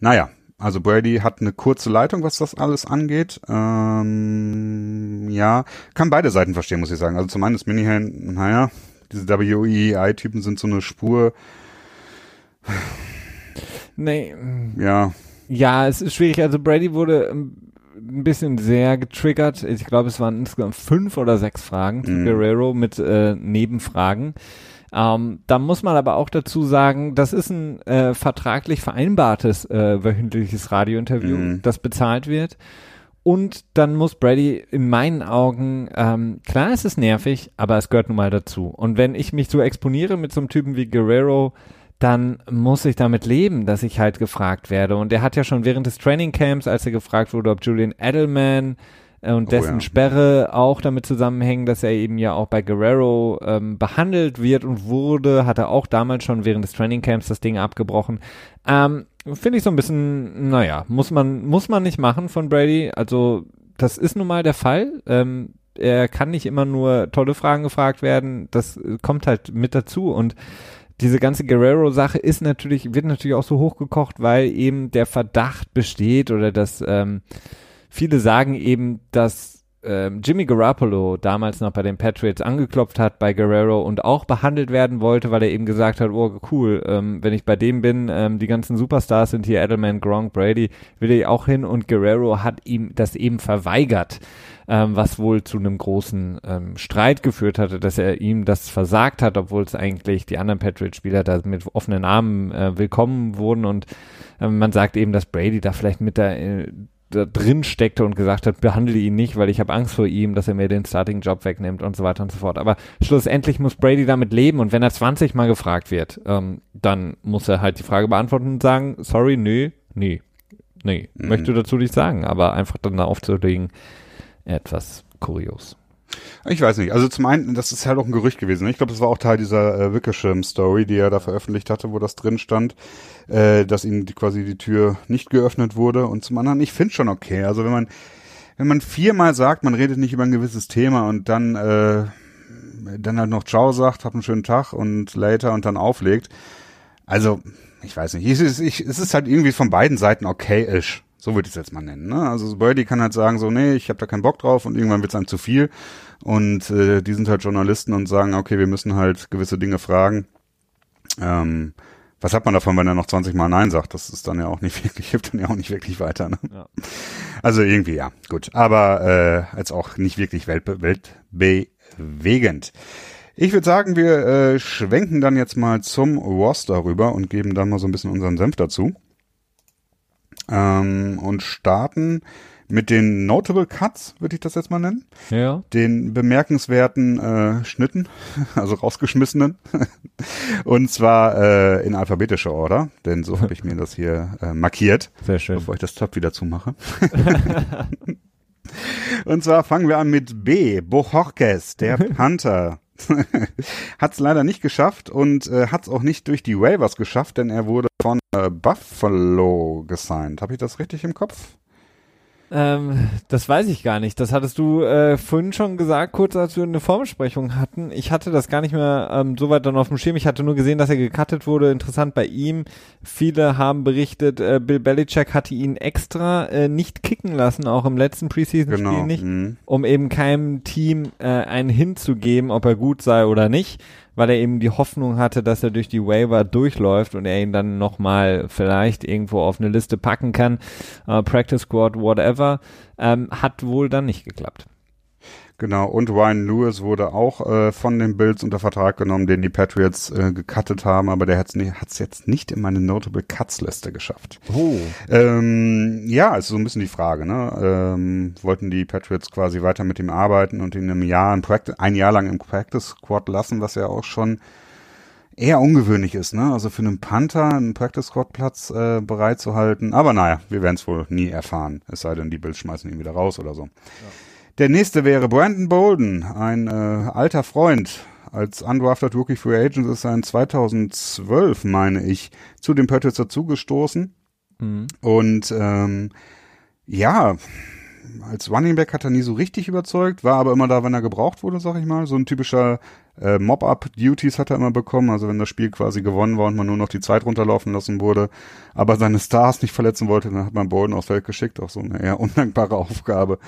naja, also Brady hat eine kurze Leitung, was das alles angeht. Ähm, ja, kann beide Seiten verstehen, muss ich sagen. Also zum einen ist Minihan, naja, diese WEI-Typen sind so eine Spur,
Nee,
ja,
ja, es ist schwierig. Also Brady wurde ähm, ein bisschen sehr getriggert. Ich glaube, es waren insgesamt fünf oder sechs Fragen zu
Mhm.
Guerrero mit äh, Nebenfragen. Ähm, da muss man aber auch dazu sagen, das ist ein äh, vertraglich vereinbartes äh, wöchentliches Radiointerview,
Mhm.
das bezahlt wird. Und dann muss Brady in meinen Augen, ähm, klar, es ist nervig, aber es gehört nun mal dazu. Und wenn ich mich so exponiere mit so einem Typen wie Guerrero, dann muss ich damit leben, dass ich halt gefragt werde. Und er hat ja schon während des Trainingcamps, als er gefragt wurde, ob Julian Edelman äh, und
Oh,
dessen
ja.
Sperre auch damit zusammenhängen, dass er eben ja auch bei Guerrero ähm, behandelt wird und wurde, hat er auch damals schon während des Trainingcamps das Ding abgebrochen. Ähm, Finde ich so ein bisschen, naja, muss man, muss man nicht machen von Brady. Also, das ist nun mal der Fall. Ähm, er kann nicht immer nur tolle Fragen gefragt werden. Das äh, kommt halt mit dazu und diese ganze Guerrero-Sache ist natürlich, wird natürlich auch so hochgekocht, weil eben der Verdacht besteht oder dass ähm, viele sagen eben, dass ähm, Jimmy Garoppolo damals noch bei den Patriots angeklopft hat bei Guerrero und auch behandelt werden wollte, weil er eben gesagt hat, oh cool, ähm, wenn ich bei dem bin, ähm, die ganzen Superstars sind hier Edelman, Gronk, Brady, will ich auch hin und Guerrero hat ihm das eben verweigert ähm, was wohl zu einem großen ähm, Streit geführt hatte, dass er ihm das versagt hat, obwohl es eigentlich die anderen Patriots-Spieler da mit offenen Armen äh, willkommen wurden und ähm, man sagt eben, dass Brady da vielleicht mit da, äh, da drin steckte und gesagt hat, behandle ihn nicht, weil ich habe Angst vor ihm, dass er mir den Starting-Job wegnimmt und so weiter und so fort. Aber schlussendlich muss Brady damit leben und wenn er 20 Mal gefragt wird, ähm, dann muss er halt die Frage beantworten und sagen, sorry, nö, nee, nee,
Mhm.
möchte dazu nicht sagen, aber einfach dann da aufzulegen, etwas kurios.
Ich weiß nicht. Also zum einen, das ist halt auch ein Gerücht gewesen. Ne? Ich glaube, das war auch Teil dieser äh, Wickersham-Story, die er da veröffentlicht hatte, wo das drin stand, äh, dass ihm die, quasi die Tür nicht geöffnet wurde. Und zum anderen, ich finde schon okay. Also wenn man wenn man viermal sagt, man redet nicht über ein gewisses Thema und dann äh, dann halt noch Ciao sagt, hab einen schönen Tag und later und dann auflegt. Also, ich weiß nicht. Ist, ich, es ist halt irgendwie von beiden Seiten okay-ish. So würde ich es jetzt mal nennen. Ne? Also Birdie kann halt sagen, so, nee, ich habe da keinen Bock drauf und irgendwann wird es einem zu viel. Und äh, die sind halt Journalisten und sagen, okay, wir müssen halt gewisse Dinge fragen. Ähm, was hat man davon, wenn er noch 20 Mal Nein sagt? Das ist dann ja auch nicht <laughs> wirklich, hilft dann ja auch nicht wirklich weiter. Ne? Ja. Also irgendwie, ja, gut. Aber äh, als auch nicht wirklich weltbe weltbewegend. Ich würde sagen, wir äh, schwenken dann jetzt mal zum Roster rüber und geben dann mal so ein bisschen unseren Senf dazu. Ähm, und starten mit den Notable Cuts, würde ich das jetzt mal nennen.
Ja.
Den bemerkenswerten äh, Schnitten, <laughs> also rausgeschmissenen. <laughs> und zwar äh, in alphabetischer Order, denn so habe ich mir das hier äh, markiert.
Sehr schön.
Bevor ich das Top wieder zumache. <laughs> und zwar fangen wir an mit B, Bochorkes, der Panther. <laughs> hat es leider nicht geschafft und äh, hat es auch nicht durch die Waivers geschafft, denn er wurde von äh, Buffalo gesigned. Habe ich das richtig im Kopf?
Ähm, das weiß ich gar nicht. Das hattest du äh, vorhin schon gesagt, kurz als wir eine Vorbesprechung hatten. Ich hatte das gar nicht mehr ähm, so weit dann auf dem Schirm. Ich hatte nur gesehen, dass er gecuttet wurde. Interessant bei ihm. Viele haben berichtet, äh, Bill Belichick hatte ihn extra äh, nicht kicken lassen, auch im letzten Preseason-Spiel
Genau.
nicht,
Mhm.
um eben keinem Team äh, einen hinzugeben, ob er gut sei oder nicht, weil er eben die Hoffnung hatte, dass er durch die Waiver durchläuft und er ihn dann nochmal vielleicht irgendwo auf eine Liste packen kann. Äh, Practice Squad, whatever. Ähm, hat wohl dann nicht geklappt.
Genau, und Ryan Lewis wurde auch äh, von den Bills unter Vertrag genommen, den die Patriots äh, gecuttet haben, aber der hat es jetzt nicht in meine Notable Cuts Liste geschafft.
Oh.
Ähm, ja, ist so ein bisschen die Frage, ne? Ähm, wollten die Patriots quasi weiter mit ihm arbeiten und ihn im Jahr ein, Practice, ein Jahr lang im Practice Squad lassen, was ja auch schon eher ungewöhnlich ist, ne? Also für einen Panther einen Practice Squad Platz äh, bereit zu halten. Aber naja, wir werden es wohl nie erfahren. Es sei denn, die Bills schmeißen ihn wieder raus oder so. Der nächste wäre Brandon Bolden, ein äh, alter Freund. Als undrafted Rookie Free Agent ist er in 2012, meine ich, zu den Patriots dazugestoßen.
Mhm.
Und ähm, ja, als Running Back hat er nie so richtig überzeugt, war aber immer da, wenn er gebraucht wurde, sag ich mal. So ein typischer äh, Mob-Up-Duties hat er immer bekommen, also wenn das Spiel quasi gewonnen war und man nur noch die Zeit runterlaufen lassen wurde, aber seine Stars nicht verletzen wollte, dann hat man Bolden aufs Feld geschickt, auch so eine eher <laughs> undankbare Aufgabe.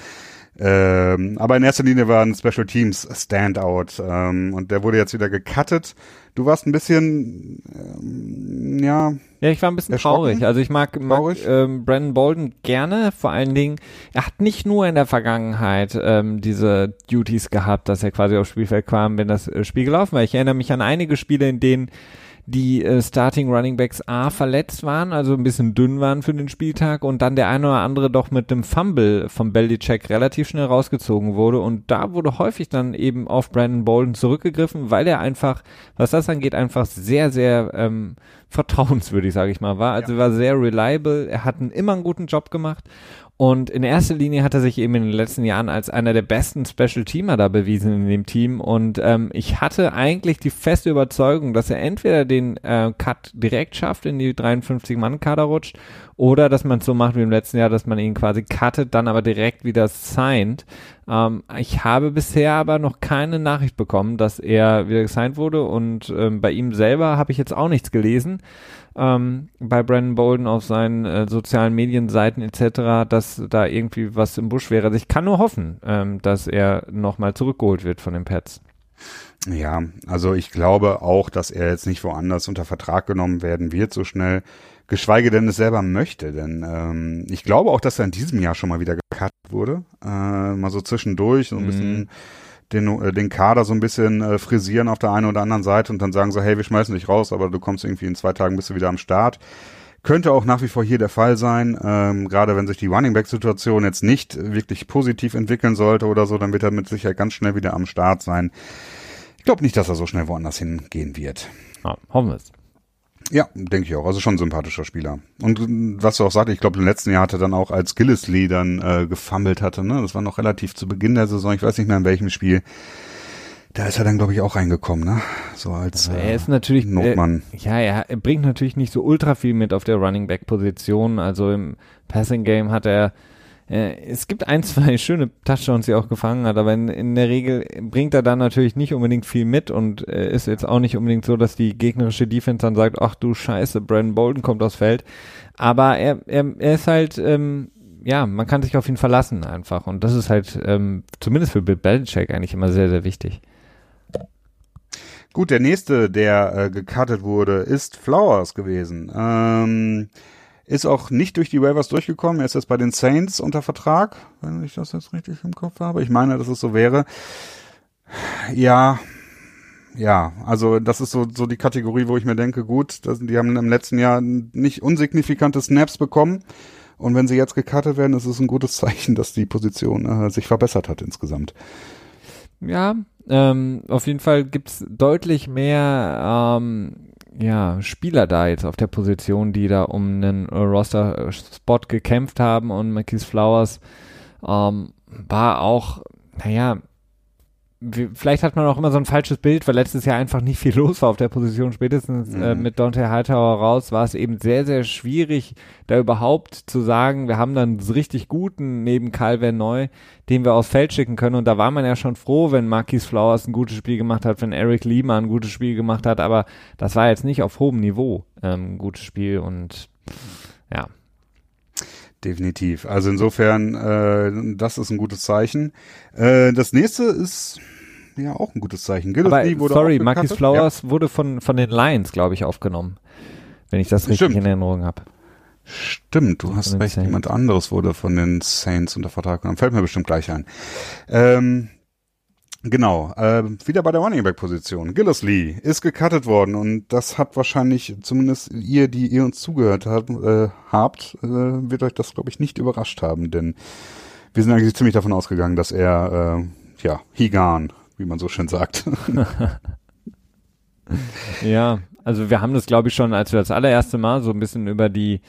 Ähm, aber in erster Linie war ein Special Teams Standout ähm, und der wurde jetzt wieder gecuttet. Du warst ein bisschen, ähm, ja,
Ja, ich war ein bisschen traurig. Also ich mag, mag ähm, Brandon Bolden gerne. Vor allen Dingen, er hat nicht nur in der Vergangenheit ähm, diese Duties gehabt, dass er quasi aufs Spielfeld kam, wenn das äh, Spiel gelaufen war. Ich erinnere mich an einige Spiele, in denen die äh, Starting Running Backs A verletzt waren, also ein bisschen dünn waren für den Spieltag und dann der eine oder andere doch mit dem Fumble vom Belichick relativ schnell rausgezogen wurde und da wurde häufig dann eben auf Brandon Bolden zurückgegriffen, weil er einfach, was das angeht, einfach sehr, sehr ähm, vertrauenswürdig, sage ich mal, war. Also war sehr reliable, er hat einen, immer einen guten Job gemacht und in erster Linie hat er sich eben in den letzten Jahren als einer der besten Special Teamer da bewiesen in dem Team. Und ähm, ich hatte eigentlich die feste Überzeugung, dass er entweder den äh, Cut direkt schafft, in die 53-Mann-Kader rutscht, oder dass man es so macht wie im letzten Jahr, dass man ihn quasi cuttet, dann aber direkt wieder signed. Ähm, ich habe bisher aber noch keine Nachricht bekommen, dass er wieder gesigned wurde. Und ähm, bei ihm selber habe ich jetzt auch nichts gelesen ähm, bei Brandon Bolden auf seinen äh, sozialen Medienseiten etc., dass da irgendwie was im Busch wäre. Also ich kann nur hoffen, ähm, dass er nochmal zurückgeholt wird von den Pets.
Ja, also ich glaube auch, dass er jetzt nicht woanders unter Vertrag genommen werden wird so schnell, geschweige denn es selber möchte, denn ähm, ich glaube auch, dass er in diesem Jahr schon mal wieder gecut wurde, äh, mal so zwischendurch, so ein
Mhm.
bisschen den, äh, den Kader so ein bisschen äh, frisieren auf der einen oder anderen Seite und dann sagen so, hey, wir schmeißen dich raus, aber du kommst irgendwie in zwei Tagen bist du wieder am Start. Könnte auch nach wie vor hier der Fall sein, ähm, gerade wenn sich die Running Back Situation jetzt nicht wirklich positiv entwickeln sollte oder so, dann wird er mit Sicherheit ganz schnell wieder am Start sein. Ich glaube nicht, dass er so schnell woanders hingehen wird.
Ja, hoffen wir es.
Ja, denke ich auch. Also schon ein sympathischer Spieler. Und was du auch sagst, ich glaube, im letzten Jahr hat er dann auch als Gillisley dann äh, gefummelt hatte. Ne? Das war noch relativ zu Beginn der Saison. Ich weiß nicht mehr in welchem Spiel. Da ist er dann, glaube ich, auch reingekommen, ne? So als
also er ist natürlich
Notmann.
Äh, ja, er, bringt natürlich nicht so ultra viel mit auf der Running Back Position. Also im Passing Game hat er äh, es gibt ein, <laughs> zwei schöne Touchdowns, die er auch gefangen hat, aber in, in der Regel bringt er dann natürlich nicht unbedingt viel mit und äh, ist jetzt auch nicht unbedingt so, dass die gegnerische Defense dann sagt, ach du Scheiße, Brandon Bolden kommt aufs Feld. Aber er, er, er ist halt, ähm, ja, man kann sich auf ihn verlassen einfach und das ist halt ähm, zumindest für Bill Belichick eigentlich immer sehr, sehr wichtig.
Gut, der nächste, der äh, gecuttet wurde, ist Flowers gewesen. Ähm, ist auch nicht durch die Waivers durchgekommen. Er ist jetzt bei den Saints unter Vertrag, wenn ich das jetzt richtig im Kopf habe. Ich meine, dass es so wäre. Ja, ja, also das ist so, so die Kategorie, wo ich mir denke, gut, das, die haben im letzten Jahr nicht unsignifikante Snaps bekommen. Und wenn sie jetzt gecuttet werden, ist es ein gutes Zeichen, dass die Position äh, sich verbessert hat insgesamt.
Ja, ähm, auf jeden Fall gibt's deutlich mehr ähm, ja, Spieler da jetzt auf der Position, die da um einen Roster-Spot gekämpft haben und Marquise Flowers ähm, war auch, naja, vielleicht hat man auch immer so ein falsches Bild, weil letztes Jahr einfach nicht viel <laughs> los war auf der Position. Spätestens äh, mhm. äh, mit Dante Hightower raus war es eben sehr, sehr schwierig, da überhaupt zu sagen, wir haben dann einen richtig guten neben Calvin Neu, den wir aufs Feld schicken können. Und da war man ja schon froh, wenn Marquis Flowers ein gutes Spiel gemacht hat, wenn Eric Lima ein gutes Spiel gemacht hat. Aber das war jetzt nicht auf hohem Niveau ähm, ein gutes Spiel und ja.
Definitiv. Also insofern, äh, das ist ein gutes Zeichen. Äh, das nächste ist ja auch ein gutes Zeichen.
Gillespie Aber, sorry, Marcus Flowers ja. wurde von, von den Lions, glaube ich, aufgenommen. Wenn ich das richtig Stimmt. in Erinnerung habe.
Stimmt, du hast recht. Saints. Jemand anderes wurde von den Saints unter Vertrag genommen. Fällt mir bestimmt gleich ein. Ähm, Genau, äh, wieder bei der Running Back Position. Gillisley ist gecuttet worden und das hat wahrscheinlich zumindest ihr, die ihr uns zugehört habt, äh, habt äh, wird euch das glaube ich nicht überrascht haben, denn wir sind eigentlich ziemlich davon ausgegangen, dass er äh, ja Higan wie man so schön sagt. <laughs>
ja, also wir haben das, glaube ich, schon, als wir das allererste Mal so ein bisschen über die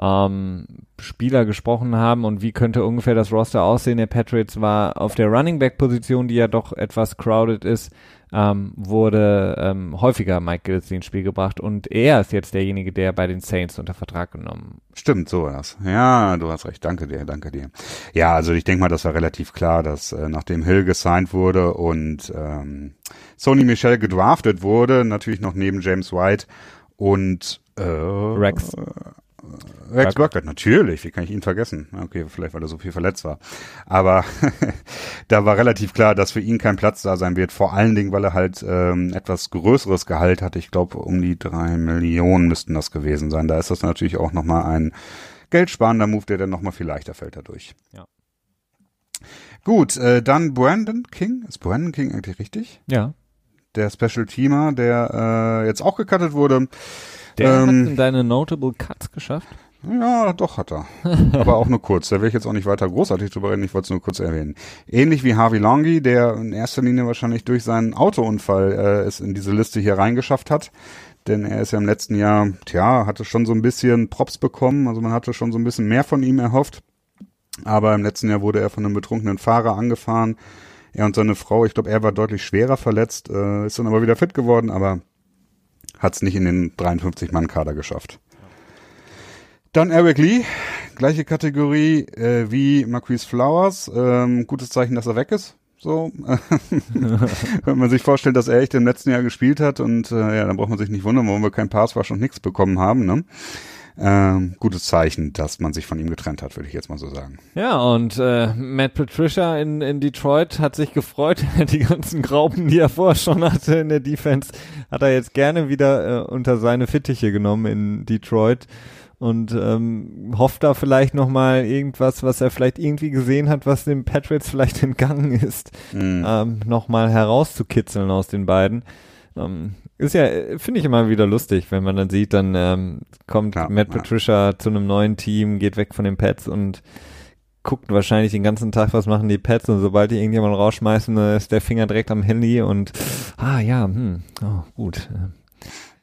ähm, Spieler gesprochen haben und wie könnte ungefähr das Roster aussehen der Patriots, war auf der Running Back Position, die ja doch etwas crowded ist, ähm, wurde ähm, häufiger Mike Gillis ins Spiel gebracht und er ist jetzt derjenige, der bei den Saints unter Vertrag genommen.
Stimmt, so war's. Ja, du hast recht. Danke dir, danke dir. Ja, also ich denke mal, das war relativ klar, dass äh, nachdem Hill gesigned wurde und ähm, Sony Michel gedraftet wurde, natürlich noch neben James White und äh,
Rex.
Rex Burkhead, natürlich, wie kann ich ihn vergessen? Okay, vielleicht weil er so viel verletzt war. Aber <laughs> da war relativ klar, dass für ihn kein Platz da sein wird, vor allen Dingen, weil er halt ähm, etwas größeres Gehalt hat. Ich glaube, um die drei Millionen müssten das gewesen sein. Da ist das natürlich auch nochmal ein geldsparender Move, der dann nochmal viel leichter fällt dadurch.
Ja.
Gut, äh, dann Brandon King. Ist Brandon King eigentlich richtig?
Ja.
Der Special Teamer, der äh, jetzt auch gecuttet wurde.
Der ähm, hat in deine Notable Cuts geschafft?
Ja, doch hat er. <laughs> Aber auch nur kurz. Da will ich jetzt auch nicht weiter großartig drüber reden, ich wollte es nur kurz erwähnen. Ähnlich wie Harvey Longy, der in erster Linie wahrscheinlich durch seinen Autounfall äh, es in diese Liste hier reingeschafft hat. Denn er ist ja im letzten Jahr, tja, hatte schon so ein bisschen Props bekommen. Also man hatte schon so ein bisschen mehr von ihm erhofft. Aber im letzten Jahr wurde er von einem betrunkenen Fahrer angefahren. Er und seine Frau, ich glaube, er war deutlich schwerer verletzt, äh, ist dann aber wieder fit geworden, aber hat es nicht in den 53-Mann-Kader geschafft. Dann Eric Lee, gleiche Kategorie äh, wie Marquise Flowers. Ähm, gutes Zeichen, dass er weg ist. So, <laughs> wenn man sich vorstellt, dass er echt im letzten Jahr gespielt hat und äh, ja, dann braucht man sich nicht wundern, warum wir kein Passwash und nichts bekommen haben. Ne? Ähm, gutes Zeichen, dass man sich von ihm getrennt hat, würde ich jetzt mal so sagen.
Ja, und äh, Matt Patricia in, in Detroit hat sich gefreut. <laughs> Die ganzen Graupen, die er vorher schon hatte in der Defense, hat er jetzt gerne wieder äh, unter seine Fittiche genommen in Detroit und ähm, hofft da vielleicht nochmal irgendwas, was er vielleicht irgendwie gesehen hat, was dem Patriots vielleicht <laughs> entgangen ist, mhm. ähm, nochmal herauszukitzeln aus den beiden. Ähm, ist ja, finde ich immer wieder lustig, wenn man dann sieht, dann ähm, kommt ja, Matt Patricia ja. zu einem neuen Team, geht weg von den Pets und guckt wahrscheinlich den ganzen Tag, was machen die Pets und sobald die irgendjemand rausschmeißen, ist der Finger direkt am Handy und ah ja, hm, oh, gut.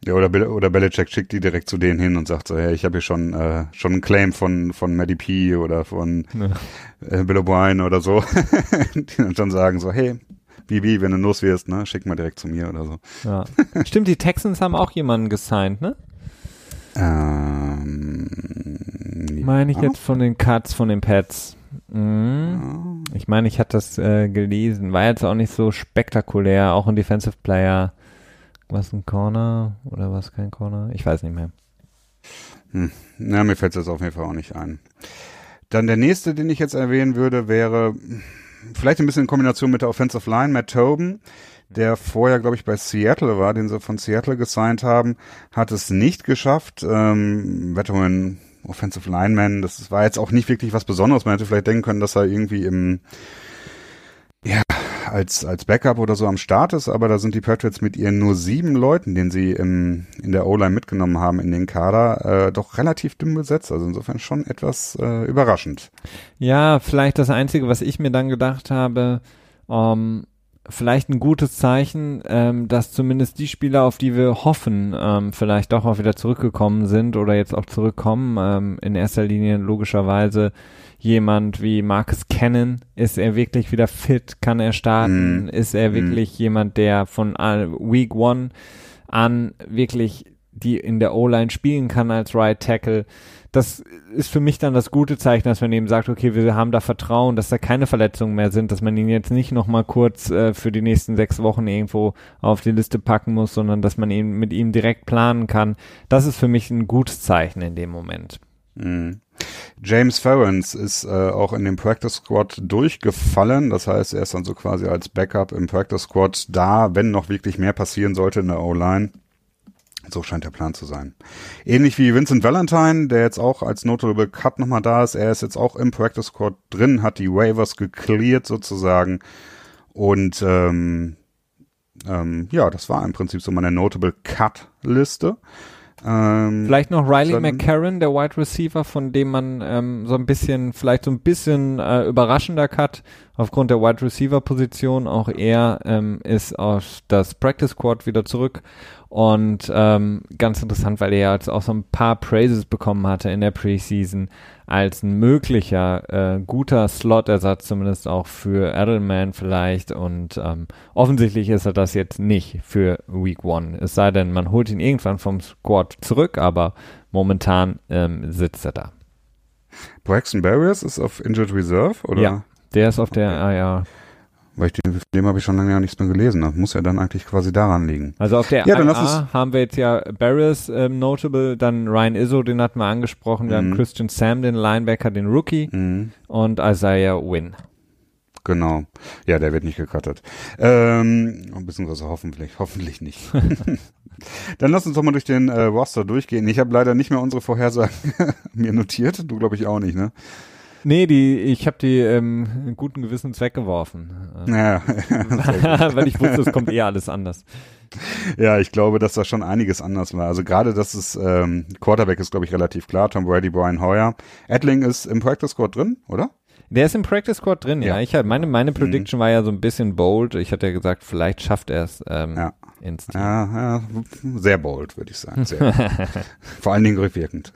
Ja, oder, Bel oder Belichick schickt die direkt zu denen hin und sagt so, hey, ich habe hier schon, äh, schon einen Claim von, von Maddie P oder von ja. äh, Bill O'Brien oder so, <laughs> die dann schon sagen so, hey, Bibi, wenn du los wirst, ne, schick mal direkt zu mir oder so.
Ja. <laughs> Stimmt, die Texans haben auch jemanden gesigned, ne?
Ähm,
Meine ich jetzt von den Cuts, von den Pets. Mhm. Ich meine, ich hatte das äh, gelesen. War jetzt auch nicht so spektakulär. Auch ein Defensive Player. Was ein Corner oder was kein Corner? Ich weiß nicht mehr.
Hm. Na, mir fällt es jetzt auf jeden Fall auch nicht ein. Dann der nächste, den ich jetzt erwähnen würde, wäre vielleicht ein bisschen in Kombination mit der Offensive Line, Matt Tobin, der vorher, glaube ich, bei Seattle war, den sie von Seattle gesigned haben, hat es nicht geschafft. Ähm, Veteran Offensive Lineman, das war jetzt auch nicht wirklich was Besonderes. Man hätte vielleicht denken können, dass er irgendwie im ja, als, als Backup oder so am Start ist, aber da sind die Patriots mit ihren nur sieben Leuten, den sie im, in der O-Line mitgenommen haben in den Kader, äh, doch relativ dünn besetzt. Also insofern schon etwas äh, überraschend.
Ja, vielleicht das Einzige, was ich mir dann gedacht habe, ähm, vielleicht ein gutes Zeichen, ähm, dass zumindest die Spieler, auf die wir hoffen, ähm, vielleicht doch auch wieder zurückgekommen sind oder jetzt auch zurückkommen, ähm, in erster Linie logischerweise jemand wie Marcus Cannon? Ist er wirklich wieder fit? Kann er starten? Mm. Ist er wirklich mm. jemand, der von Week One an wirklich die in der O-Line spielen kann als Right Tackle? Das ist für mich dann das gute Zeichen, dass man eben sagt, okay, wir haben da Vertrauen, dass da keine Verletzungen mehr sind, dass man ihn jetzt nicht nochmal kurz äh, für die nächsten sechs Wochen irgendwo auf die Liste packen muss, sondern dass man ihn mit ihm direkt planen kann. Das ist für mich ein gutes Zeichen in dem Moment.
Mhm. James Ferrens ist äh, auch in dem Practice Squad durchgefallen. Das heißt, er ist dann so quasi als Backup im Practice Squad da, wenn noch wirklich mehr passieren sollte in der O-Line. So scheint der Plan zu sein. Ähnlich wie Vincent Valentine, der jetzt auch als Notable Cut nochmal da ist. Er ist jetzt auch im Practice Squad drin, hat die Waivers gecleared sozusagen. Und ähm, ähm, ja, das war im Prinzip so meine Notable Cut Liste.
Ähm, vielleicht noch Riley McCarron, der Wide Receiver, von dem man ähm, so ein bisschen, vielleicht so ein bisschen äh, überraschender Cut aufgrund der Wide Receiver Position. Auch er ähm, ist auf das Practice Squad wieder zurück und ähm, ganz interessant, weil er ja jetzt auch so ein paar Praises bekommen hatte in der Preseason als ein möglicher äh, guter Slot-Ersatz, zumindest auch für Edelman vielleicht. Und ähm, offensichtlich ist er das jetzt nicht für Week One. Es sei denn, man holt ihn irgendwann vom Squad zurück, aber momentan ähm, sitzt er da.
Braxton Barriers ist auf Injured Reserve, oder?
Ja, der ist auf der okay. IR.
Weil ich den, dem habe ich schon lange nichts mehr gelesen. Das muss ja dann eigentlich quasi daran liegen.
Also auf der ja, dann IA haben wir jetzt ja Barris ähm, notable, dann Ryan Izzo, den hatten wir angesprochen, wir mhm. haben Christian Sam, den Linebacker, den Rookie mhm. und Isaiah Wynn.
Genau. Ja, der wird nicht gecuttet. Ähm, beziehungsweise hoffentlich, hoffentlich nicht. <laughs> Dann lass uns doch mal durch den äh, Roster durchgehen. Ich habe leider nicht mehr unsere Vorhersagen <laughs> mir notiert. Du glaube ich auch nicht, ne?
Nee, die, ich habe die ähm, guten Gewissens weggeworfen.
Ja. <laughs> <laughs>
Weil ich wusste, es kommt eher alles anders.
Ja, ich glaube, dass da schon einiges anders war. Also gerade, dass es ähm, Quarterback ist, glaube ich, relativ klar. Tom Brady, Brian Hoyer. Edling ist im Practice Squad drin, oder?
Der ist im Practice Squad drin, ja. ja. Ich hatte, meine, meine mhm. Prediction mhm. war ja so ein bisschen bold. Ich hatte ja gesagt, vielleicht schafft er es ähm, ja. Ins
Team. Ja, ja, sehr bold, würde ich sagen. <laughs> Vor allen Dingen rückwirkend.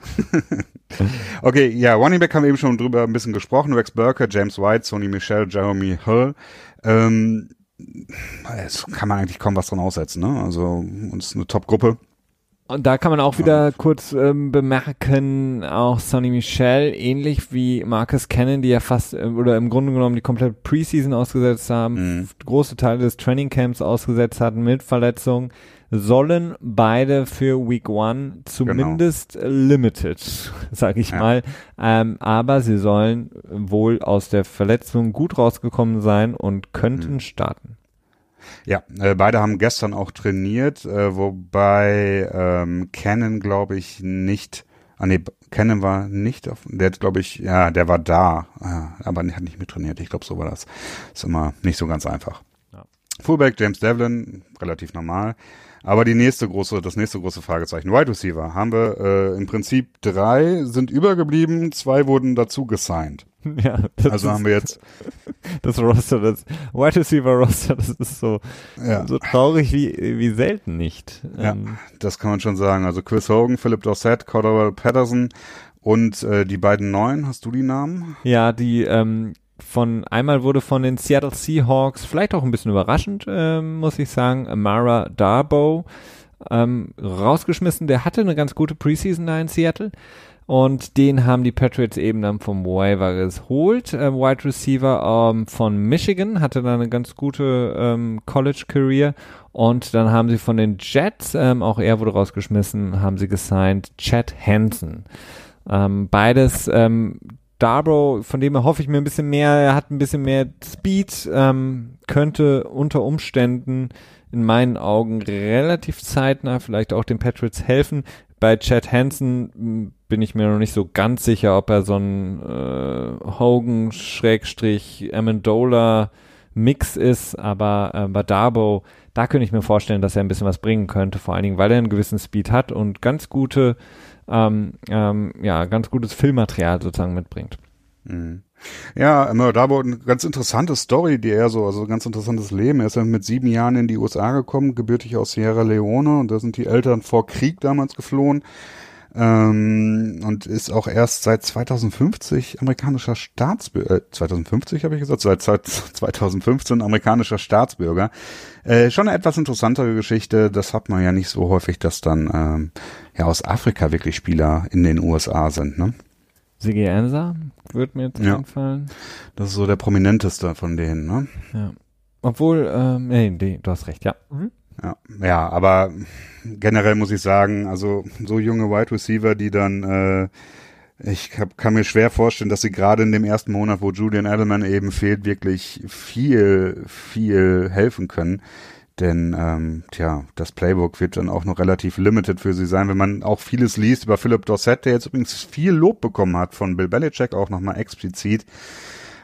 <laughs> okay, ja, Running Back haben wir eben schon drüber ein bisschen gesprochen. Rex Burker, James White, Sony Michel, Jeremy Hull. Ähm, es kann man eigentlich kaum was dran aussetzen, ne? Also, uns eine Top-Gruppe.
Und da kann man auch wieder kurz ähm, bemerken, auch Sonny Michel, ähnlich wie Marcus Cannon, die ja fast äh, oder im Grunde genommen die komplette Preseason ausgesetzt haben, mhm. große Teile des Training Camps ausgesetzt hatten mit Verletzungen, sollen beide für Week One zumindest genau. limited, <laughs> sage ich ja. mal. Ähm, aber sie sollen wohl aus der Verletzung gut rausgekommen sein und könnten mhm. starten.
Ja, äh, beide haben gestern auch trainiert, äh, wobei ähm, Cannon, glaube ich, nicht. Ah nee, Cannon war nicht auf. Der hat, glaube ich, ja, der war da, äh, aber hat nicht mit trainiert. Ich glaube, so war das. Ist immer nicht so ganz einfach. Fullback James Devlin, relativ normal. Aber die nächste große, das nächste große Fragezeichen, Wide Receiver, haben wir äh, im Prinzip drei sind übergeblieben, zwei wurden dazu gesigned. <laughs>
Ja,
also haben wir jetzt <laughs>
das Roster, das Wide Receiver Roster, das ist so, ja. so traurig wie, wie selten nicht.
Ja, ähm, das kann man schon sagen. Also Chris Hogan, Philip Dorsett, Cordell Patterson und äh, die beiden neuen, hast du die Namen?
Ja, die ähm, von einmal wurde von den Seattle Seahawks, vielleicht auch ein bisschen überraschend, ähm, muss ich sagen, Amara Darbo ähm, rausgeschmissen. Der hatte eine ganz gute Preseason da in Seattle. Und den haben die Patriots eben dann vom Waiver geholt. Ähm, Wide Receiver ähm, von Michigan hatte dann eine ganz gute ähm, College Career. Und dann haben sie von den Jets, ähm, auch er wurde rausgeschmissen, haben sie gesigned Chad Hansen. Ähm, beides Darbro, von dem hoffe ich mir ein bisschen mehr, er hat ein bisschen mehr Speed, ähm, könnte unter Umständen in meinen Augen relativ zeitnah vielleicht auch den Patriots helfen. Bei Chad Hansen hm, bin ich mir noch nicht so ganz sicher, ob er so ein äh, Hogan-Amendola Mix ist, aber äh, bei Darbo, da könnte ich mir vorstellen, dass er ein bisschen was bringen könnte, vor allen Dingen, weil er einen gewissen Speed hat und ganz gute ähm, ähm, ja, ganz gutes Filmmaterial sozusagen mitbringt.
Mhm. Ja, Dabo, eine ganz interessante Story, die er so, also ein ganz interessantes Leben. Er ist ja mit sieben Jahren in die USA gekommen, gebürtig aus Sierra Leone und da sind die Eltern vor Krieg damals geflohen ähm, und ist auch erst seit 2050 amerikanischer Staatsbürger, äh, 2050 habe ich gesagt, seit, seit 2015 amerikanischer Staatsbürger. Äh, schon eine etwas interessantere Geschichte, das hat man ja nicht so häufig, dass dann ähm, ja aus Afrika wirklich Spieler in den USA sind, ne?
Sigi Ensa wird mir jetzt ja. einfallen.
Das ist so der prominenteste von denen, ne?
Ja. Obwohl, ähm, nee, nee, du hast recht, ja. Mhm.
Ja, ja, aber generell muss ich sagen, also so junge Wide Receiver, die dann, äh, ich hab, kann mir schwer vorstellen, dass sie gerade in dem ersten Monat, wo Julian Edelman eben fehlt, wirklich viel, viel helfen können. Denn ähm, tja, das Playbook wird dann auch noch relativ limited für sie sein, wenn man auch vieles liest über Philip Dorsett, der jetzt übrigens viel Lob bekommen hat von Bill Belichick, auch nochmal explizit.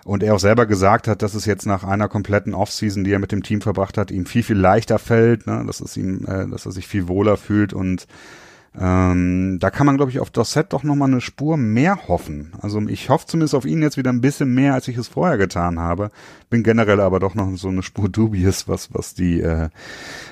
Und er auch selber gesagt hat, dass es jetzt nach einer kompletten Offseason, die er mit dem Team verbracht hat, ihm viel, viel leichter fällt, ne? dass es ihm, äh, dass er sich viel wohler fühlt und ähm, da kann man, glaube ich, auf Dorset doch nochmal eine Spur mehr hoffen. Also ich hoffe zumindest auf ihn jetzt wieder ein bisschen mehr, als ich es vorher getan habe. Bin generell aber doch noch so eine Spur <laughs> dubious, was, was die äh,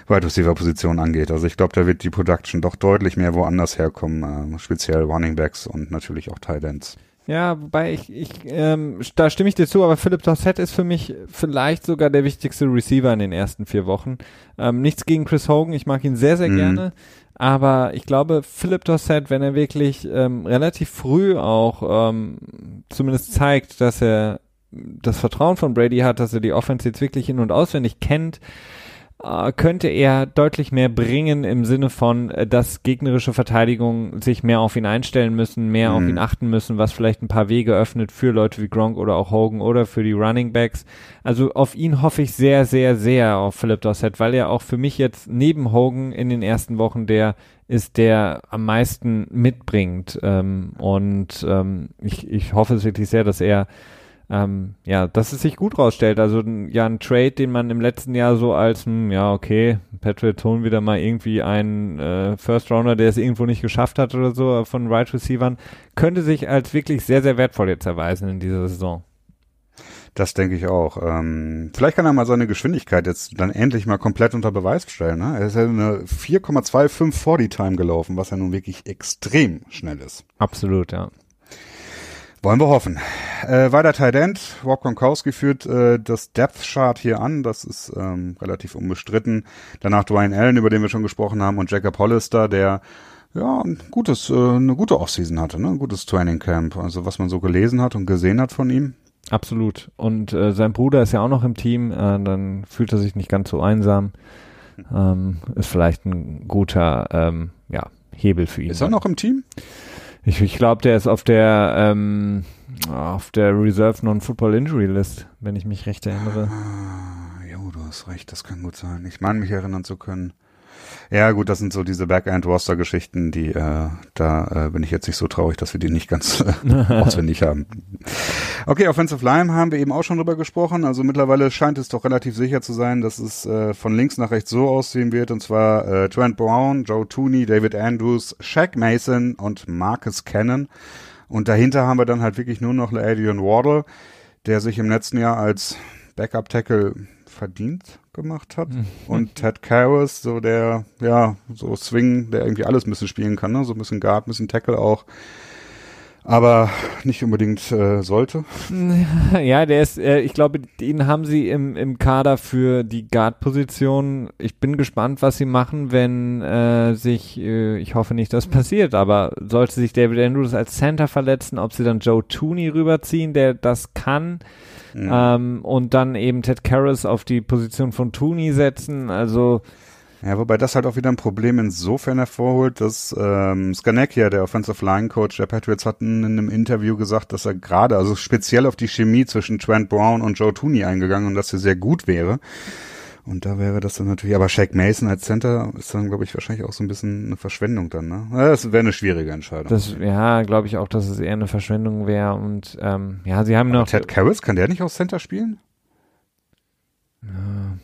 Wide Receiver Position angeht. Also ich glaube, da wird die Production doch deutlich mehr woanders herkommen, äh, speziell Running Backs und natürlich auch Tight Ends.
Ja, wobei ich, ich ähm, da stimme ich dir zu, aber Philipp Dossett ist für mich vielleicht sogar der wichtigste Receiver in den ersten vier Wochen. Ähm, nichts gegen Chris Hogan, ich mag ihn sehr, sehr mhm. gerne. Aber ich glaube, Philipp Dossett, wenn er wirklich ähm, relativ früh auch ähm, zumindest zeigt, dass er das Vertrauen von Brady hat, dass er die Offense jetzt wirklich in- und auswendig kennt, könnte er deutlich mehr bringen im Sinne von, äh, dass gegnerische Verteidigungen sich mehr auf ihn einstellen müssen, mehr mhm. auf ihn achten müssen, was vielleicht ein paar Wege öffnet für Leute wie Gronk oder auch Hogan oder für die Running Backs. Also auf ihn hoffe ich sehr, sehr, sehr auf Philip Dossett, weil er auch für mich jetzt neben Hogan in den ersten Wochen der ist, der am meisten mitbringt. Ähm, und ähm, ich, ich hoffe es wirklich sehr, dass er ähm, ja, dass es sich gut rausstellt. Also ja, ein Trade, den man im letzten Jahr so als, hm, ja, okay, Patrick holen wieder mal irgendwie einen äh, First Rounder, der es irgendwo nicht geschafft hat oder so von Right Receivern, könnte sich als wirklich sehr, sehr wertvoll jetzt erweisen in dieser Saison.
Das denke ich auch. Ähm, vielleicht kann er mal seine Geschwindigkeit jetzt dann endlich mal komplett unter Beweis stellen. Ne? Er ist ja eine 4,25 40 Time gelaufen, was ja nun wirklich extrem schnell ist.
Absolut, ja.
Wollen wir hoffen. Äh, weiter Tight End. Rob Gronkowski führt äh, das Depth Chart hier an. Das ist ähm, relativ unbestritten. Danach Dwayne Allen, über den wir schon gesprochen haben, und Jacob Hollister, der ja ein gutes, äh, eine gute Offseason hatte, ne? ein gutes Training Camp. Also was man so gelesen hat und gesehen hat von ihm.
Absolut. Und äh, sein Bruder ist ja auch noch im Team. Äh, dann fühlt er sich nicht ganz so einsam. Ähm, ist vielleicht ein guter ähm, ja, Hebel für ihn.
Ist er noch im Team?
Ich, ich glaube, der ist auf der ähm, auf der Reserve Non-Football Injury List, wenn ich mich recht erinnere.
Ah, jo, du hast recht, das kann gut sein. Ich meine mich erinnern zu können. Ja, gut, das sind so diese Backend-Roster-Geschichten, die, äh, da äh, bin ich jetzt nicht so traurig, dass wir die nicht ganz äh, <laughs> auswendig haben. Okay, Offensive Line haben wir eben auch schon drüber gesprochen. Also mittlerweile scheint es doch relativ sicher zu sein, dass es äh, von links nach rechts so aussehen wird. Und zwar äh, Trent Brown, Joe Tooney, David Andrews, Shaq Mason und Marcus Cannon. Und dahinter haben wir dann halt wirklich nur noch Adrian Wardle, der sich im letzten Jahr als Backup-Tackle verdient gemacht hat. Mhm. Und Ted Karras, so der, ja, so Swing, der irgendwie alles ein bisschen spielen kann, ne? So ein bisschen Guard, ein bisschen Tackle auch. Aber nicht unbedingt äh, sollte. <laughs>
Ja, der ist, äh, ich glaube, den haben sie im, im Kader für die Guard-Position. Ich bin gespannt, was sie machen, wenn äh, sich, äh, ich hoffe nicht, dass passiert, aber sollte sich David Andrews als Center verletzen, ob sie dann Joe Tooney rüberziehen, der das kann Mhm. Ähm, und dann eben Ted Karras auf die Position von Tooney setzen. Also
ja, wobei das halt auch wieder ein Problem insofern hervorholt, dass ähm, Skanekia, der Offensive Line Coach der Patriots, hat in einem Interview gesagt, dass er gerade, also speziell auf die Chemie zwischen Trent Brown und Joe Tooney eingegangen und dass sie sehr gut wäre. Und da wäre das dann natürlich, aber Shaq Mason als Center ist dann, glaube ich, wahrscheinlich auch so ein bisschen eine Verschwendung dann, ne? Das wäre eine schwierige Entscheidung.
Das, ja, glaube ich auch, dass es eher eine Verschwendung wäre und, ähm, ja, sie haben aber noch.
Ted Karras, kann der nicht aus Center spielen? Ja.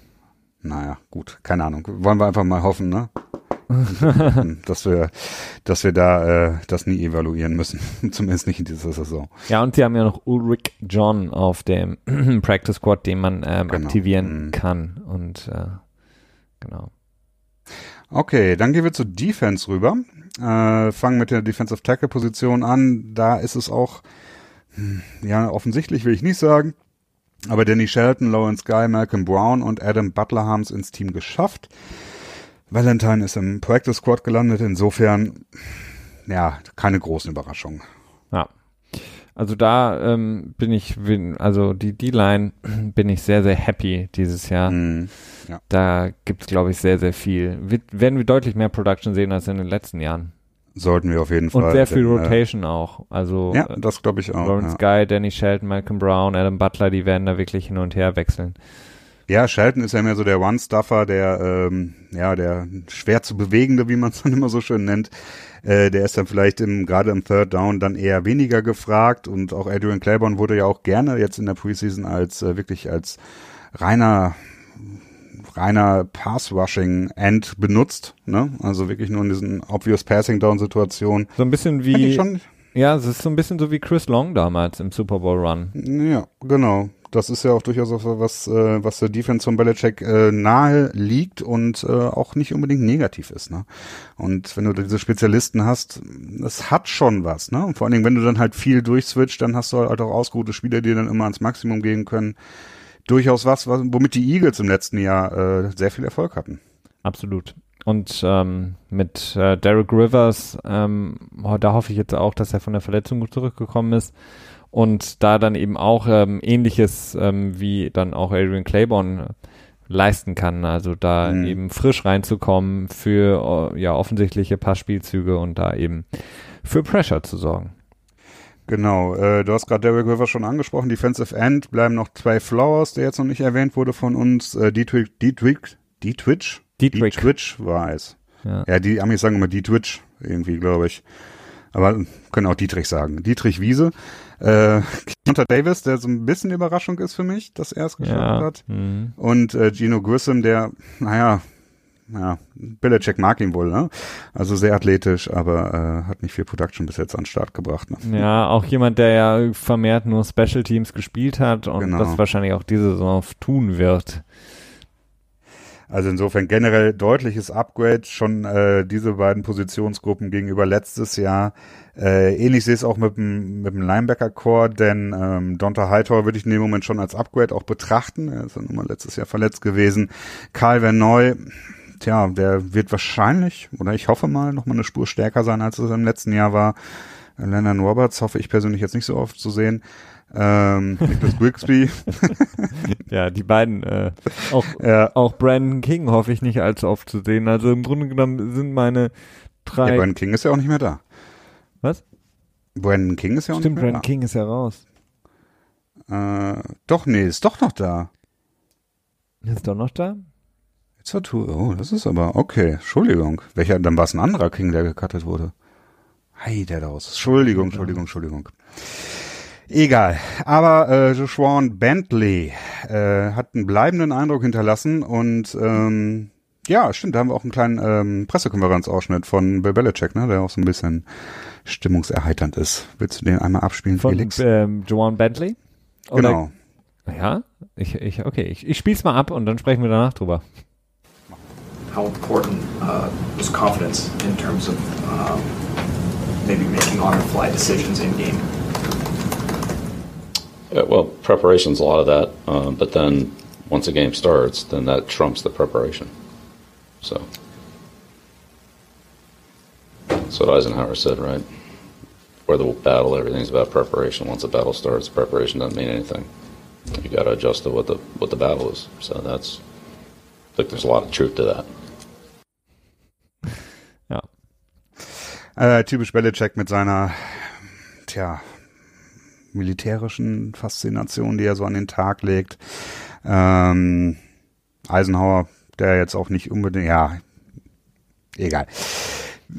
Naja, gut, keine Ahnung. Wollen wir einfach mal hoffen, ne? <laughs> dass wir, dass wir da äh, das nie evaluieren müssen. <laughs> Zumindest nicht in dieser Saison.
Ja, und sie haben ja noch Ulrich John auf dem <clears throat> Practice Squad, den man ähm, genau. aktivieren mhm. kann. Und äh, genau.
Okay, dann gehen wir zur Defense rüber. Äh, fangen mit der Defensive Tackle Position an. Da ist es auch, hm, ja, offensichtlich will ich nicht sagen. Aber Danny Shelton, Lawrence Guy, Malcolm Brown und Adam Butler haben es ins Team geschafft. Valentine ist im Practice Squad gelandet, insofern, ja, keine großen Überraschungen.
Ja. Also da ähm, bin ich, also die D-Line <clears throat> bin ich sehr, sehr happy dieses Jahr. Mm, ja. Da gibt es, glaube ich, sehr, sehr viel. Wir, werden wir deutlich mehr Production sehen als in den letzten Jahren.
Sollten wir auf jeden Fall.
Und sehr viel äh, Rotation äh, auch. Also
ja, das glaube ich auch.
Lawrence ja. Guy, Danny Shelton, Malcolm Brown, Adam Butler, die werden da wirklich hin und her wechseln.
Ja, Shelton ist ja mehr so der One-Stuffer, der, ähm, ja, der schwer zu bewegende, wie man es dann immer so schön nennt. Äh, der ist dann vielleicht im, gerade im Third Down dann eher weniger gefragt und auch Adrian Claiborne wurde ja auch gerne jetzt in der Preseason als, äh, wirklich als reiner, reiner Pass-Rushing-End benutzt, ne? Also wirklich nur in diesen obvious Passing-Down-Situationen.
So ein bisschen wie, ja, es ist so ein bisschen so wie Chris Long damals im Super Bowl Run.
Ja, genau das ist ja auch durchaus was, äh, was der Defense von Belichick äh, nahe liegt und äh, auch nicht unbedingt negativ ist. Ne? Und wenn du diese Spezialisten hast, das hat schon was. Ne? Und vor allen Dingen, wenn du dann halt viel durchswitcht, dann hast du halt auch ausgeruhte Spieler, die dann immer ans Maximum gehen können. Durchaus was, womit die Eagles im letzten Jahr äh, sehr viel Erfolg hatten.
Absolut. Und ähm, mit äh, Derek Rivers, ähm, da hoffe ich jetzt auch, dass er von der Verletzung gut zurückgekommen ist und da dann eben auch ähm, ähnliches ähm, wie dann auch Adrian Claiborne äh, leisten kann. Also da mhm. eben frisch reinzukommen für äh, ja offensichtliche Passspielzüge und da eben für Pressure zu sorgen.
Genau, äh, du hast gerade Derek River schon angesprochen, Defensive End bleiben noch zwei Flowers, der jetzt noch nicht erwähnt wurde von uns, äh, Dietrich, Dietrich, Dietrich,
Dietrich,
Dietrich war es. Ja. ja, die Amis sagen immer Dietrich, irgendwie, glaube ich. Aber können auch Dietrich sagen. Dietrich Wiese. Äh, <laughs> Hunter Davis, der so ein bisschen Überraschung ist für mich, dass er es geschafft ja. hat. Mhm. Und äh, Gino Grissom, der, naja, ja, Belichick mag ihn wohl, ne? Also sehr athletisch, aber äh, hat nicht viel Production bis jetzt an den Start gebracht. Ne?
Ja, auch jemand, der ja vermehrt nur Special Teams gespielt hat und genau. das wahrscheinlich auch diese Saison tun wird.
Also insofern generell deutliches Upgrade, schon äh, diese beiden Positionsgruppen gegenüber letztes Jahr. Äh, ähnlich sehe ich es auch mit dem, mit dem Linebacker-Core, denn ähm, Donta Hightower würde ich in dem Moment schon als Upgrade auch betrachten. Er ist ja nun mal letztes Jahr verletzt gewesen. Karl Verneu, tja, der wird wahrscheinlich, oder ich hoffe mal, nochmal eine Spur stärker sein, als es im letzten Jahr war. Lennon Roberts hoffe ich persönlich jetzt nicht so oft zu sehen ähm, <laughs> Nicholas Grigsby. <laughs>
ja, die beiden, äh, auch, <laughs> ja. auch Brandon King hoffe ich nicht allzu oft zu sehen. Also im Grunde genommen sind meine drei.
Ja, Brandon King ist ja auch nicht mehr da.
Was?
Brandon King ist ja auch
Stimmt,
nicht mehr
Brandon da. King ist ja raus.
Äh, doch, nee, ist doch noch da.
Ist doch noch da?
Tattoo. Oh, das ist aber okay. Entschuldigung. Welcher, dann war es ein anderer King, der gecuttet wurde. Hey, der da aus. Entschuldigung, Entschuldigung, Entschuldigung. Egal. Aber äh, Joshua Bentley äh, hat einen bleibenden Eindruck hinterlassen und ähm, ja, stimmt, da haben wir auch einen kleinen ähm, Pressekonferenzausschnitt von Bill Belichick, ne, der auch so ein bisschen stimmungserheiternd ist. Willst du den einmal abspielen,
Von
Felix?
ähm, Joan Bentley? Oder-
genau.
Ja, ich, ich, okay, ich, ich spiel's mal ab und dann sprechen wir danach drüber.
How important uh, was confidence in terms of um, maybe making on-the-fly decisions in game?
Yeah, well, preparation's a lot of that, um, but then once a game starts, then that trumps the preparation. So that's what Eisenhower said, right? Where the battle, everything's about preparation. Once the battle starts, preparation doesn't mean anything. You got to adjust to what the what the battle is. So that's think there's a lot of truth to that.
Ja.
Äh, typisch Belichick mit seiner, tja, militärischen Faszination, die er so an den Tag legt. Ähm, Eisenhower, der jetzt auch nicht unbedingt, ja, egal.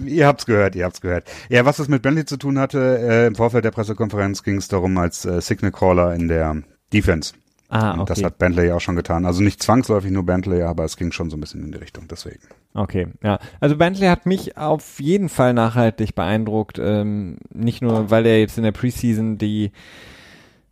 Ihr habt's gehört, ihr habt's gehört. Ja, was das mit Bentley zu tun hatte, äh, im Vorfeld der Pressekonferenz ging es darum als äh, Signal Caller in der Defense.
Ah,
Und
okay.
das hat Bentley auch schon getan. Also nicht zwangsläufig nur Bentley, aber es ging schon so ein bisschen in die Richtung, deswegen.
Okay, ja. Also Bentley hat mich auf jeden Fall nachhaltig beeindruckt. Ähm, nicht nur, weil er jetzt in der Preseason die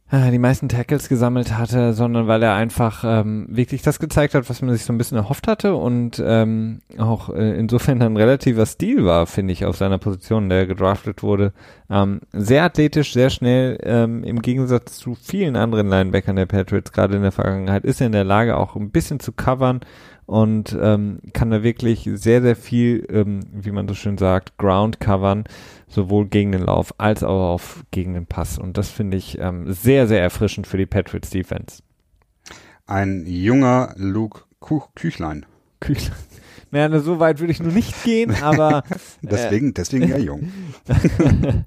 die meisten Tackles gesammelt hatte, sondern weil er einfach ähm, wirklich das gezeigt hat, was man sich so ein bisschen erhofft hatte und ähm, auch äh, insofern ein relativer Stil war, finde ich, auf seiner Position, der er gedraftet wurde. Ähm, sehr athletisch, sehr schnell, ähm, im Gegensatz zu vielen anderen Linebackern der Patriots, gerade in der Vergangenheit, ist er in der Lage, auch ein bisschen zu covern und ähm, kann da wirklich sehr, sehr viel, ähm, wie man so schön sagt, Ground covern, sowohl gegen den Lauf als auch auf gegen den Pass. Und das finde ich ähm, sehr, sehr erfrischend für die Patriots Defense.
Ein junger Luke Kuch Küchlein.
Kühl. Naja, so weit würde ich nur nicht gehen, <laughs> aber
Deswegen, deswegen ja jung. <laughs>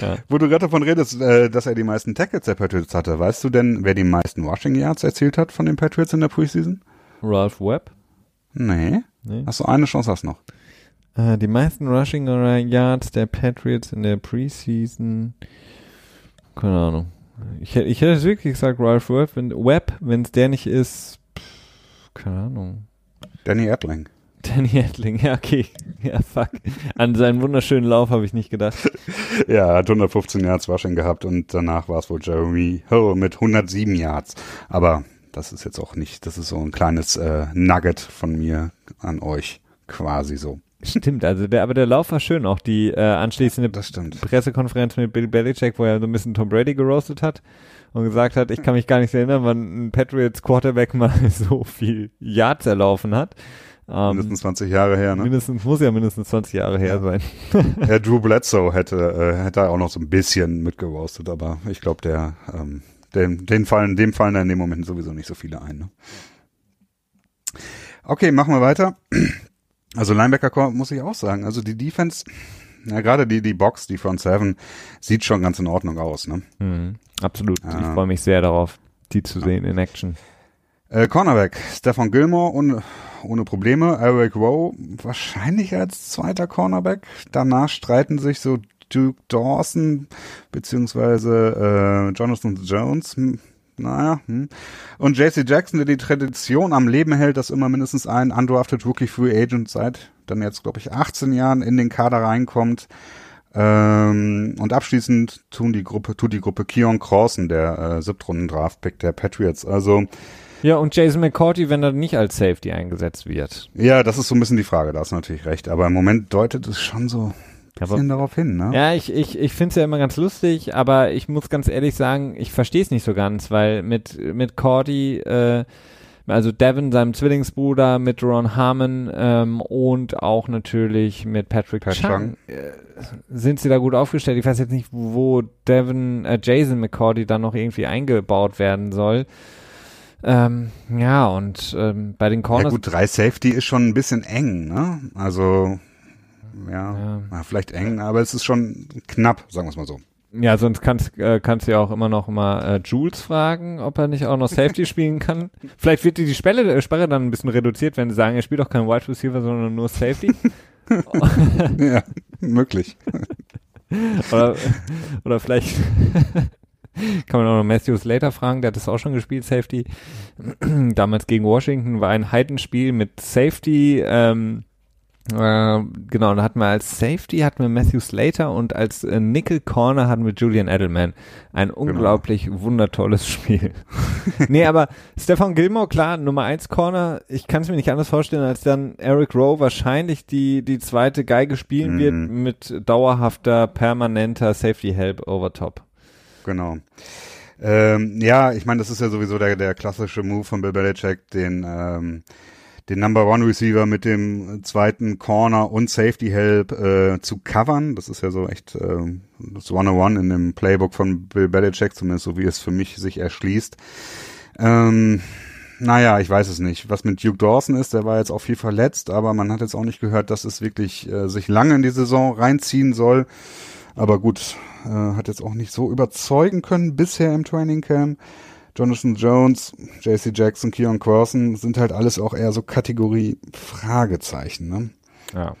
Ja.
Wo du gerade davon redest, äh, dass er die meisten Tackles der Patriots hatte, weißt du denn, wer die meisten Rushing Yards erzielt hat von den Patriots in der Preseason?
Ralph Webb.
Nee.
Nee.
Hast du eine Chance, hast noch.
Äh, die meisten Rushing Yards der Patriots in der Preseason. Keine Ahnung. Ich, hätte- ich hätte es wirklich gesagt, Ralph Webb, wenn es der nicht ist, pff, keine Ahnung.
Danny Erdling.
Danny Edling, ja, okay. <laughs> Ja, fuck. An seinen wunderschönen Lauf habe ich nicht gedacht. <laughs>
Ja, er hat 115 Yards Rushing gehabt und danach war es wohl Jeremy Ho mit 107 Yards. Aber das ist jetzt auch nicht, das ist so ein kleines äh, Nugget von mir an euch quasi so.
Stimmt, also der, aber der Lauf war schön, auch die äh, anschließende. Pressekonferenz mit Bill Belichick, wo er so ein bisschen Tom Brady geroastet hat und gesagt hat, ich kann mich gar nicht erinnern, wann ein Patriots Quarterback mal <laughs> so viel Yards erlaufen hat. Ähm,
Mindestens 20 Jahre her, ne?
mindestens, muss ja mindestens 20 Jahre her sein. <laughs>
Ja, Drew Bledsoe hätte, äh, hätte auch noch so ein bisschen mitgeroastet, aber ich glaube, der, ähm, den, den fallen, dem fallen da in dem Moment sowieso nicht so viele ein. Ne? Okay, machen wir weiter. Also Linebacker muss ich auch sagen. Also die Defense, ja gerade die, die Box, die Front Seven, sieht schon ganz in Ordnung aus. Ne?
Mhm, absolut. Ich
Ja.
freue mich sehr darauf, die zu sehen in Action.
Äh, Cornerback, Stefan Gilmore ohne, ohne Probleme. Eric Rowe wahrscheinlich als zweiter Cornerback. Danach streiten sich so Duke Dawson beziehungsweise äh, Jonathan Jones. Naja. Hm. Und JC Jackson, der die Tradition am Leben hält, dass immer mindestens ein undrafted Rookie Free Agent seit dann jetzt, glaube ich, 18 Jahren in den Kader reinkommt. Ähm, und abschließend tun die Gruppe, tut die Gruppe Keon Crossan, der äh, Siebtrunden-Draft-Pick der Patriots. Also
Ja, und Jason McCourty, wenn er nicht als Safety eingesetzt wird.
Ja, das ist so ein bisschen die Frage, da hast du natürlich recht. Aber im Moment deutet es schon so bisschen darauf hin, ne?
Ja, ich, ich, ich finde es ja immer ganz lustig, aber ich muss ganz ehrlich sagen, ich verstehe es nicht so ganz, weil mit, mit Cordy, äh, also Devin, seinem Zwillingsbruder, mit Ron Harmon ähm, und auch natürlich mit Patrick
Pat
Chung, äh, sind sie da gut aufgestellt. Ich weiß jetzt nicht, wo Devin, äh, Jason McCordy dann noch irgendwie eingebaut werden soll. Ähm, ja, und ähm, bei den
Ja
Corners
gut, drei Safety ist schon ein bisschen eng, ne? Also, ja,
Ja.
ja, vielleicht eng, aber es ist schon knapp, sagen wir es mal so.
Ja, sonst kannst, äh, kannst du ja auch immer noch mal äh, Jules fragen, ob er nicht auch noch Safety <laughs> spielen kann. Vielleicht wird die, die Sperre, äh, Sperre dann ein bisschen reduziert, wenn sie sagen, er spielt doch kein Wide Receiver, sondern nur Safety. <laughs>
ja, möglich. <laughs>
oder, oder vielleicht kann man auch noch Matthew Slater fragen, der hat das auch schon gespielt, Safety. <clears throat> Damals gegen Washington war ein Heidenspiel mit Safety, ähm, äh, genau, da hatten wir als Safety hatten wir Matthew Slater und als äh, Nickel Corner hatten wir Julian Edelman. Ein
Genau.
unglaublich wundertolles <laughs> Spiel. nee, aber Stefan Gilmore, klar, Nummer eins Corner. Ich kann es mir nicht anders vorstellen, als dann Eric Rowe wahrscheinlich die, die zweite Geige spielen
Mhm.
wird mit dauerhafter, permanenter Safety Help over top.
Genau. Ähm, ja, ich meine, das ist ja sowieso der, der klassische Move von Bill Belichick, den, ähm, den Number One Receiver mit dem zweiten Corner und Safety Help äh, zu covern. Das ist ja so echt ähm, das 101 in dem Playbook von Bill Belichick, zumindest so wie es für mich sich erschließt. Ähm, naja, ich weiß es nicht. Was mit Duke Dawson ist, der war jetzt auch viel verletzt, aber man hat jetzt auch nicht gehört, dass es wirklich äh, sich lange in die Saison reinziehen soll. Aber gut, äh, hat jetzt auch nicht so überzeugen können bisher im Training Camp. Jonathan Jones, JC Jackson, Keon Corson sind halt alles auch eher so Kategorie Fragezeichen. Ne?
Ja.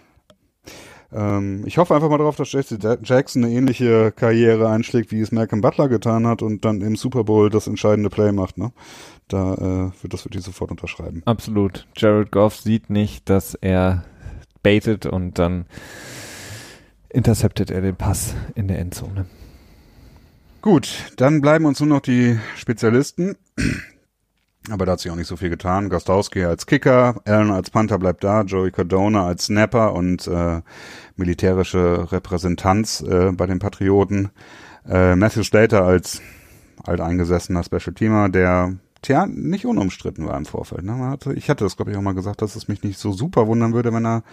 Ähm, ich hoffe einfach mal darauf, dass JC Ja- Jackson eine ähnliche Karriere einschlägt, wie es Malcolm Butler getan hat und dann im Super Bowl das entscheidende Play macht. Ne? Da äh, wird das würde ich sofort unterschreiben.
Absolut. Jared Goff sieht nicht, dass er baitet und dann interceptet er den Pass in der Endzone.
Gut, dann bleiben uns nur noch die Spezialisten. Aber da hat sich auch nicht so viel getan. Gostowski als Kicker, Allen als Panther bleibt da, Joey Cardona als Snapper und äh, militärische Repräsentanz äh, bei den Patrioten. Äh, Matthew Slater als alteingesessener Special Teamer, der tja, nicht unumstritten war im Vorfeld. Ne? Hatte, ich hatte das, glaube ich, auch mal gesagt, dass es mich nicht so super wundern würde, wenn er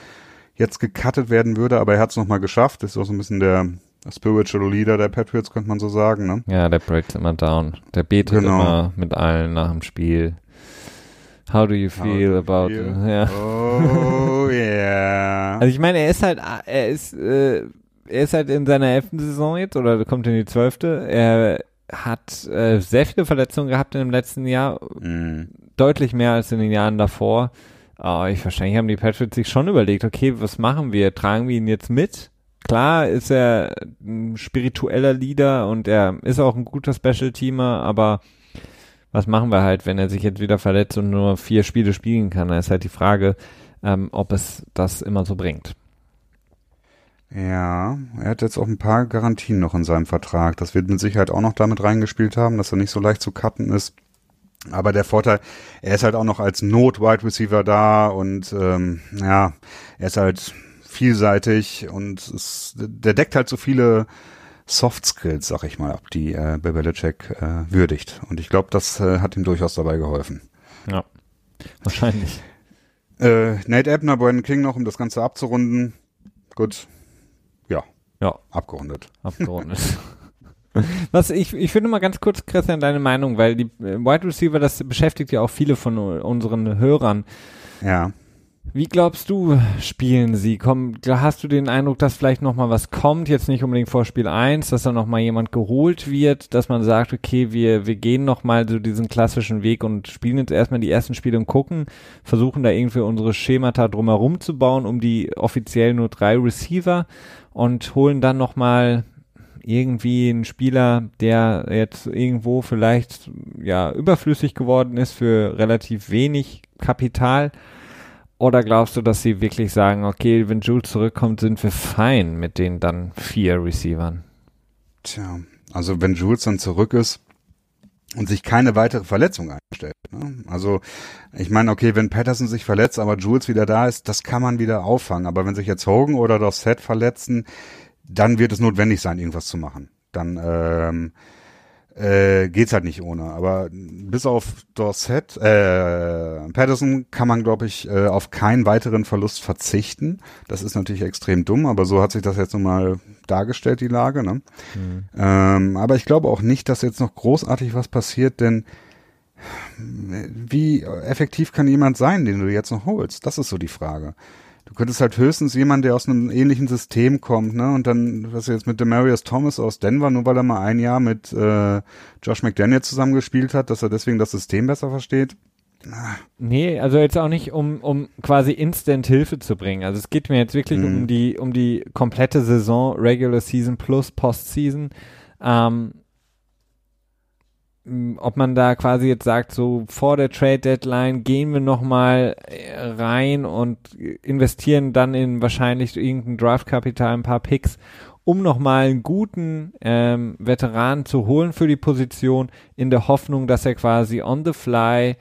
jetzt gecuttet werden würde, aber er hat es nochmal geschafft. Ist auch so ein bisschen der Spiritual Leader der Patriots, könnte man so sagen. Ne?
Ja, der breaks immer down. Der betet
Genau.
immer mit allen nach dem Spiel. How do you feel about
Feel-
Ja.
Oh <laughs> yeah.
Also ich meine, er ist halt, er ist, äh, er ist halt in seiner elften Saison jetzt oder kommt in die zwölfte. Er hat äh, sehr viele Verletzungen gehabt im letzten Jahr,
Mm,
deutlich mehr als in den Jahren davor. Aber ich wahrscheinlich haben die Patriots sich schon überlegt, okay, was machen wir? Tragen wir ihn jetzt mit? Klar ist er ein spiritueller Leader und er ist auch ein guter Special-Teamer, aber was machen wir halt, wenn er sich jetzt wieder verletzt und nur vier Spiele spielen kann? Da ist halt die Frage, ähm, ob es das immer so bringt.
Ja, er hat jetzt auch ein paar Garantien noch in seinem Vertrag. Das wird mit Sicherheit auch noch damit reingespielt haben, dass er nicht so leicht zu cutten ist. Aber der Vorteil, er ist halt auch noch als Not-Wide Receiver da und ähm, ja, er ist halt vielseitig und es, der deckt halt so viele Soft Skills, sag ich mal, ab, die äh, Belichick äh, würdigt. Und ich glaube, das äh, hat ihm durchaus dabei geholfen.
Ja, wahrscheinlich.
Äh, Nate Ebner, Brandon King noch, um das Ganze abzurunden. Gut. Ja,
Ja,
abgerundet.
abgerundet. <laughs> Was ich, ich finde mal ganz kurz, Christian, deine Meinung, weil die äh, Wide Receiver, das beschäftigt ja auch viele von unseren Hörern.
Ja.
Wie glaubst du, spielen sie? Komm, hast du den Eindruck, dass vielleicht noch mal was kommt? Jetzt nicht unbedingt vor Spiel 1, dass da noch mal jemand geholt wird, dass man sagt, okay, wir, wir gehen noch mal so diesen klassischen Weg und spielen jetzt erstmal die ersten Spiele und gucken, versuchen da irgendwie unsere Schemata drumherum zu bauen, um die offiziell nur drei Receiver und holen dann noch mal irgendwie einen Spieler, der jetzt irgendwo vielleicht ja überflüssig geworden ist für relativ wenig Kapital. Oder glaubst du, dass sie wirklich sagen, okay, wenn Jules zurückkommt, sind wir fein mit den dann vier Receivern?
Tja, also wenn Jules dann zurück ist und sich keine weitere Verletzung einstellt. Ne? Also ich meine, okay, wenn Patterson sich verletzt, aber Jules wieder da ist, das kann man wieder auffangen. Aber wenn sich jetzt Hogan oder Dorset verletzen, dann wird es notwendig sein, irgendwas zu machen. Dann ähm, äh, geht's halt nicht ohne. Aber bis auf Dorset, äh, Patterson kann man, glaube ich, äh, auf keinen weiteren Verlust verzichten. Das ist natürlich extrem dumm, aber so hat sich das jetzt nun mal dargestellt, die Lage. Ne? Ähm, aber ich glaube auch nicht, dass jetzt noch großartig was passiert, denn wie effektiv kann jemand sein, den du jetzt noch holst? Das ist so die Frage. Du könntest halt höchstens jemand, der aus einem ähnlichen System kommt, ne? Und dann, was jetzt mit Demarius Thomas aus Denver, nur weil er mal ein Jahr mit äh, Josh McDaniel zusammengespielt hat, dass er deswegen das System besser versteht.
Nee, also jetzt auch nicht, um, um quasi instant Hilfe zu bringen. Also es geht mir jetzt wirklich
Mhm.
um die, um die komplette Saison, Regular Season plus Postseason. Ähm, ob man da quasi jetzt sagt, so vor der Trade Deadline gehen wir nochmal rein und investieren dann in wahrscheinlich irgendein Draftkapital, ein paar Picks, um nochmal einen guten ähm, Veteran zu holen für die Position, in der Hoffnung, dass er quasi on the fly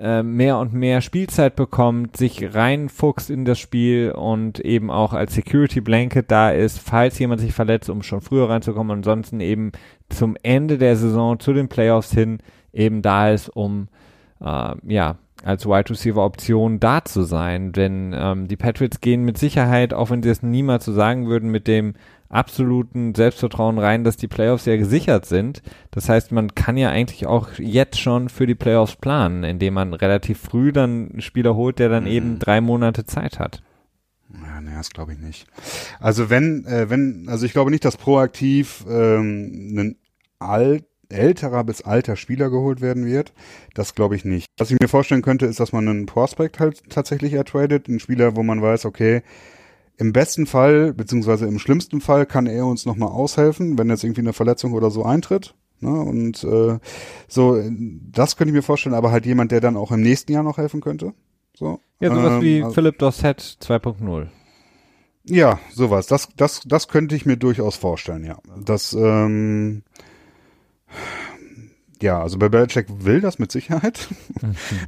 äh, mehr und mehr Spielzeit bekommt, sich reinfuchst in das Spiel und eben auch als Security Blanket da ist, falls jemand sich verletzt, um schon früher reinzukommen. Ansonsten eben zum Ende der Saison, zu den Playoffs hin, eben da ist, um äh, ja als Wide Receiver Option da zu sein. Denn ähm, die Patriots gehen mit Sicherheit, auch wenn sie es niemals so sagen würden, mit dem absoluten Selbstvertrauen rein, dass die Playoffs ja gesichert sind. Das heißt, man kann ja eigentlich auch jetzt schon für die Playoffs planen, indem man relativ früh dann einen Spieler holt, der dann
Mhm.
eben drei Monate Zeit hat.
Ja, nee, das glaube ich nicht. Also wenn, äh, wenn, also ich glaube nicht, dass proaktiv ähm, ein alt, älterer bis alter Spieler geholt werden wird. Das glaube ich nicht. Was ich mir vorstellen könnte, ist, dass man einen Prospect halt tatsächlich ertradet, einen Spieler, wo man weiß, okay, im besten Fall, beziehungsweise im schlimmsten Fall kann er uns nochmal aushelfen, wenn jetzt irgendwie eine Verletzung oder so eintritt. Ne? Und äh, so, das könnte ich mir vorstellen, aber halt jemand, der dann auch im nächsten Jahr noch helfen könnte. So.
Ja, sowas
Ähm,
wie
also-
Philip Dossett 2.0.
Ja, sowas. Das, das, das könnte ich mir durchaus vorstellen, ja. Das, ähm, ja, also bei Belichick will das mit Sicherheit.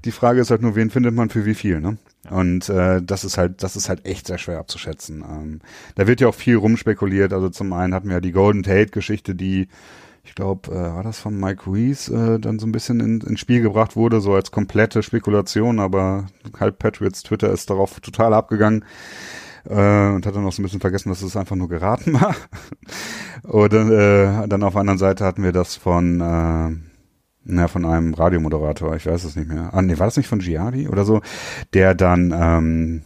Die Frage ist halt nur, wen findet man für wie viel, ne? Und äh, das ist halt, das ist halt echt sehr schwer abzuschätzen. Ähm, da wird ja auch viel rumspekuliert. Also zum einen hatten wir ja die Golden Tate-Geschichte, die ich glaube, äh, war das von Mike Reese äh, dann so ein bisschen in, ins Spiel gebracht wurde, so als komplette Spekulation, aber halt Patriots Twitter ist darauf total abgegangen äh, und hat dann noch so ein bisschen vergessen, dass es einfach nur geraten war. <laughs> Oder äh, dann auf der anderen Seite hatten wir das von äh, na, von einem Radiomoderator, ich weiß es nicht mehr. Ah, nee, war das nicht von Giardi oder so, der dann ähm,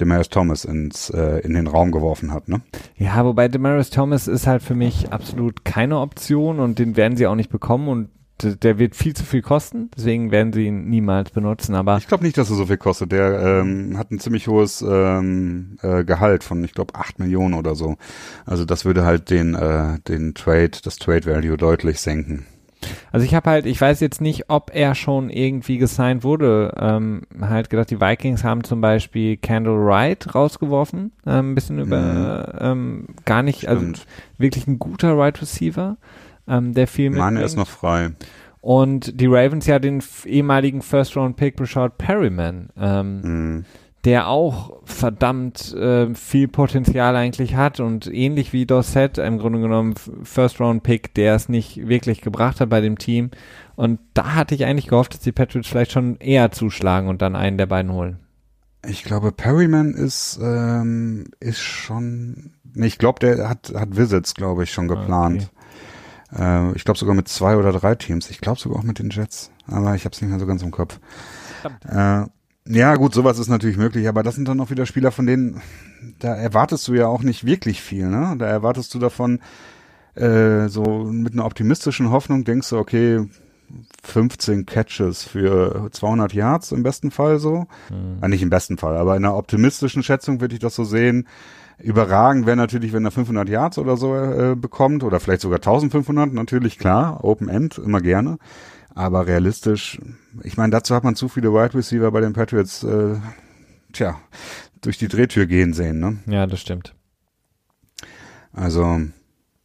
Demarius Thomas ins, äh, in den Raum geworfen hat, ne?
Ja, wobei Demaris Thomas ist halt für mich absolut keine Option und den werden sie auch nicht bekommen und der wird viel zu viel kosten, deswegen werden sie ihn niemals benutzen, aber
Ich glaube nicht, dass er so viel kostet. Der ähm, hat ein ziemlich hohes ähm, äh, Gehalt von, ich glaube, 8 Millionen oder so. Also das würde halt den, äh, den Trade, das Trade Value deutlich senken.
Also ich habe halt, ich weiß jetzt nicht, ob er schon irgendwie gesigned wurde. Ähm, halt gedacht, die Vikings haben zum Beispiel Kendall Wright rausgeworfen, ähm, ein bisschen über, ähm, gar nicht, also
Stimmt.
wirklich ein guter Wide Receiver, ähm, der viel
meine, er ist noch frei.
Und die Ravens ja den ehemaligen First-Round-Pick Brashard Perryman, ähm,
Mhm.
Der auch verdammt äh, viel Potenzial eigentlich hat und ähnlich wie Dossett im Grunde genommen First-Round-Pick, der es nicht wirklich gebracht hat bei dem Team. Und da hatte ich eigentlich gehofft, dass die Patriots vielleicht schon eher zuschlagen und dann einen der beiden holen.
Ich glaube, Perryman ist, ähm, ist schon, nee, ich glaube, der hat, hat Visits, glaube ich, schon geplant. Äh, ich glaube sogar mit zwei oder drei Teams. Ich glaube sogar auch mit den Jets. Aber ich habe es nicht mehr so ganz im Kopf. Äh, ja, gut, sowas ist natürlich möglich, aber das sind dann auch wieder Spieler, von denen, da erwartest du ja auch nicht wirklich viel, ne? Da erwartest du davon, äh, so mit einer optimistischen Hoffnung denkst du, okay, 15 Catches für 200 Yards im besten Fall so. Ah, nicht im besten Fall, aber in einer optimistischen Schätzung würde ich das so sehen. Überragend wäre natürlich, wenn er 500 Yards oder so äh, bekommt oder vielleicht sogar 1500, natürlich klar, Open End, immer gerne. Aber realistisch, ich meine, dazu hat man zu viele Wide Receiver bei den Patriots, äh, tja, durch die Drehtür gehen sehen, ne?
Ja, das stimmt.
Also,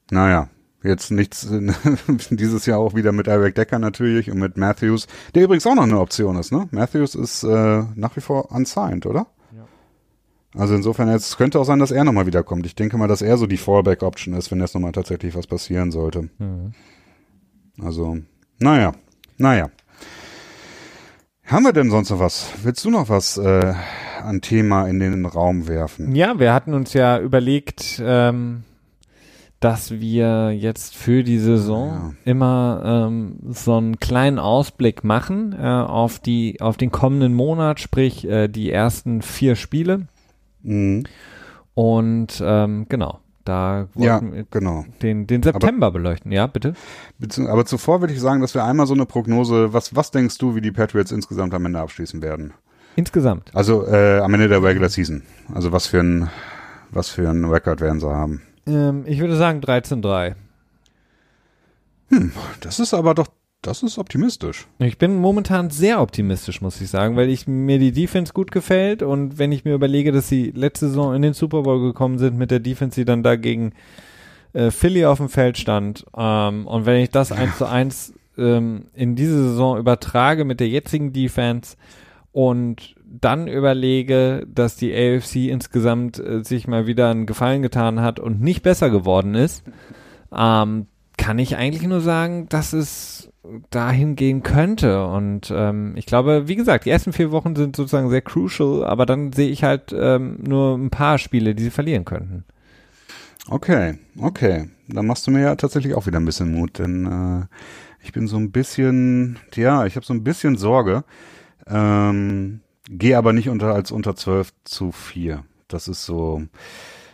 naja, jetzt nichts <laughs> dieses Jahr auch wieder mit Eric Decker natürlich und mit Matthews, der übrigens auch noch eine Option ist, ne? Matthews ist äh, nach wie vor unsigned, oder? Also insofern, jetzt könnte auch sein, dass er nochmal wiederkommt. Ich denke mal, dass er so die Fallback-Option ist, wenn jetzt nochmal tatsächlich was passieren sollte.
Mhm.
Also, naja, naja. Haben wir denn sonst noch was? Willst du noch was äh, an Thema in den Raum werfen?
Ja, wir hatten uns ja überlegt, ähm, dass wir jetzt für die Saison immer ähm, so einen kleinen Ausblick machen äh, auf die auf den kommenden Monat, sprich äh, die ersten vier Spiele
Mhm.
Und ähm, genau, da
Ja,
wollten wir
genau.
den, den September beleuchten. Ja, bitte.
Aber zuvor würde ich sagen, dass wir einmal so eine Prognose, was, was denkst du, wie die Patriots insgesamt am Ende abschließen werden?
Insgesamt.
Also äh, am Ende der Regular Season. Also was für ein, was für ein Record werden sie haben?
Ähm, ich würde sagen 13-3.
Das ist aber doch, das ist optimistisch.
Ich bin momentan sehr optimistisch, muss ich sagen, weil ich mir die Defense gut gefällt und wenn ich mir überlege, dass sie letzte Saison in den Super Bowl gekommen sind mit der Defense, die dann dagegen äh, Philly auf dem Feld stand ähm, und wenn ich das eins zu eins ähm, in diese Saison übertrage mit der jetzigen Defense und dann überlege, dass die AFC insgesamt äh, sich mal wieder einen Gefallen getan hat und nicht besser geworden ist, ähm, kann ich eigentlich nur sagen, dass es dahin gehen könnte. Und ähm, ich glaube, wie gesagt, die ersten vier Wochen sind sozusagen sehr crucial, aber dann sehe ich halt ähm, nur ein paar Spiele, die sie verlieren könnten.
Okay, okay. Da machst du mir ja tatsächlich auch wieder ein bisschen Mut, denn äh, ich bin so ein bisschen, ja, ich habe so ein bisschen Sorge. Ähm, Gehe aber nicht unter als unter 12 zu 4. Das ist so,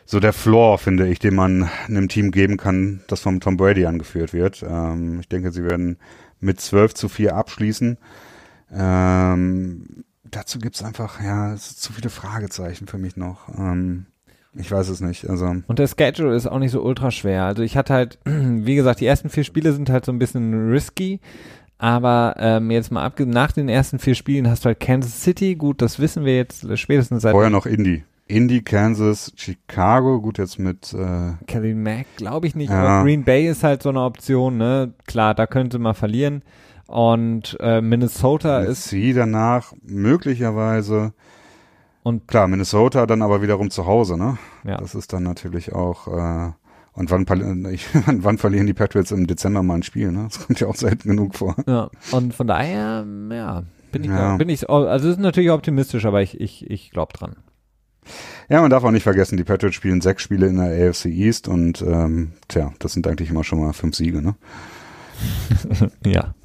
so der Floor, finde ich, den man einem Team geben kann, das vom Tom Brady angeführt wird. Ähm, ich denke, sie werden mit 12 zu 4 abschließen. Ähm, dazu gibt's einfach, ja, es zu viele Fragezeichen für mich noch. Ähm, ich weiß es nicht. Also
Und der Schedule ist auch nicht so ultra schwer. Also ich hatte halt, <clears throat> wie gesagt, die ersten vier Spiele sind halt so ein bisschen risky. Aber ähm, jetzt mal abge nach den ersten vier Spielen hast du halt Kansas City, gut, das wissen wir jetzt spätestens seit
vorher noch Indy. Indy, Kansas, Chicago, gut jetzt mit äh,
Kelly Mack, glaube ich nicht,
Ja.
aber Green Bay ist halt so eine Option, ne? Klar, da könnte man verlieren. Und äh, Minnesota ist
sie danach möglicherweise
und
klar Minnesota dann aber wiederum zu Hause, ne?
ja.
Das ist dann natürlich auch äh, und wann, <laughs> ich, wann verlieren die Patriots im Dezember mal ein Spiel, ne? Das kommt ja auch selten genug vor.
ja. Und von daher, ja, bin ich,
Ja.
bin ich, also es ist natürlich optimistisch, aber ich, ich, ich glaube dran.
Ja, man darf auch nicht vergessen, die Patriots spielen sechs Spiele in der AFC East und ähm, tja, das sind eigentlich immer schon mal fünf Siege, ne? <laughs>
Ja,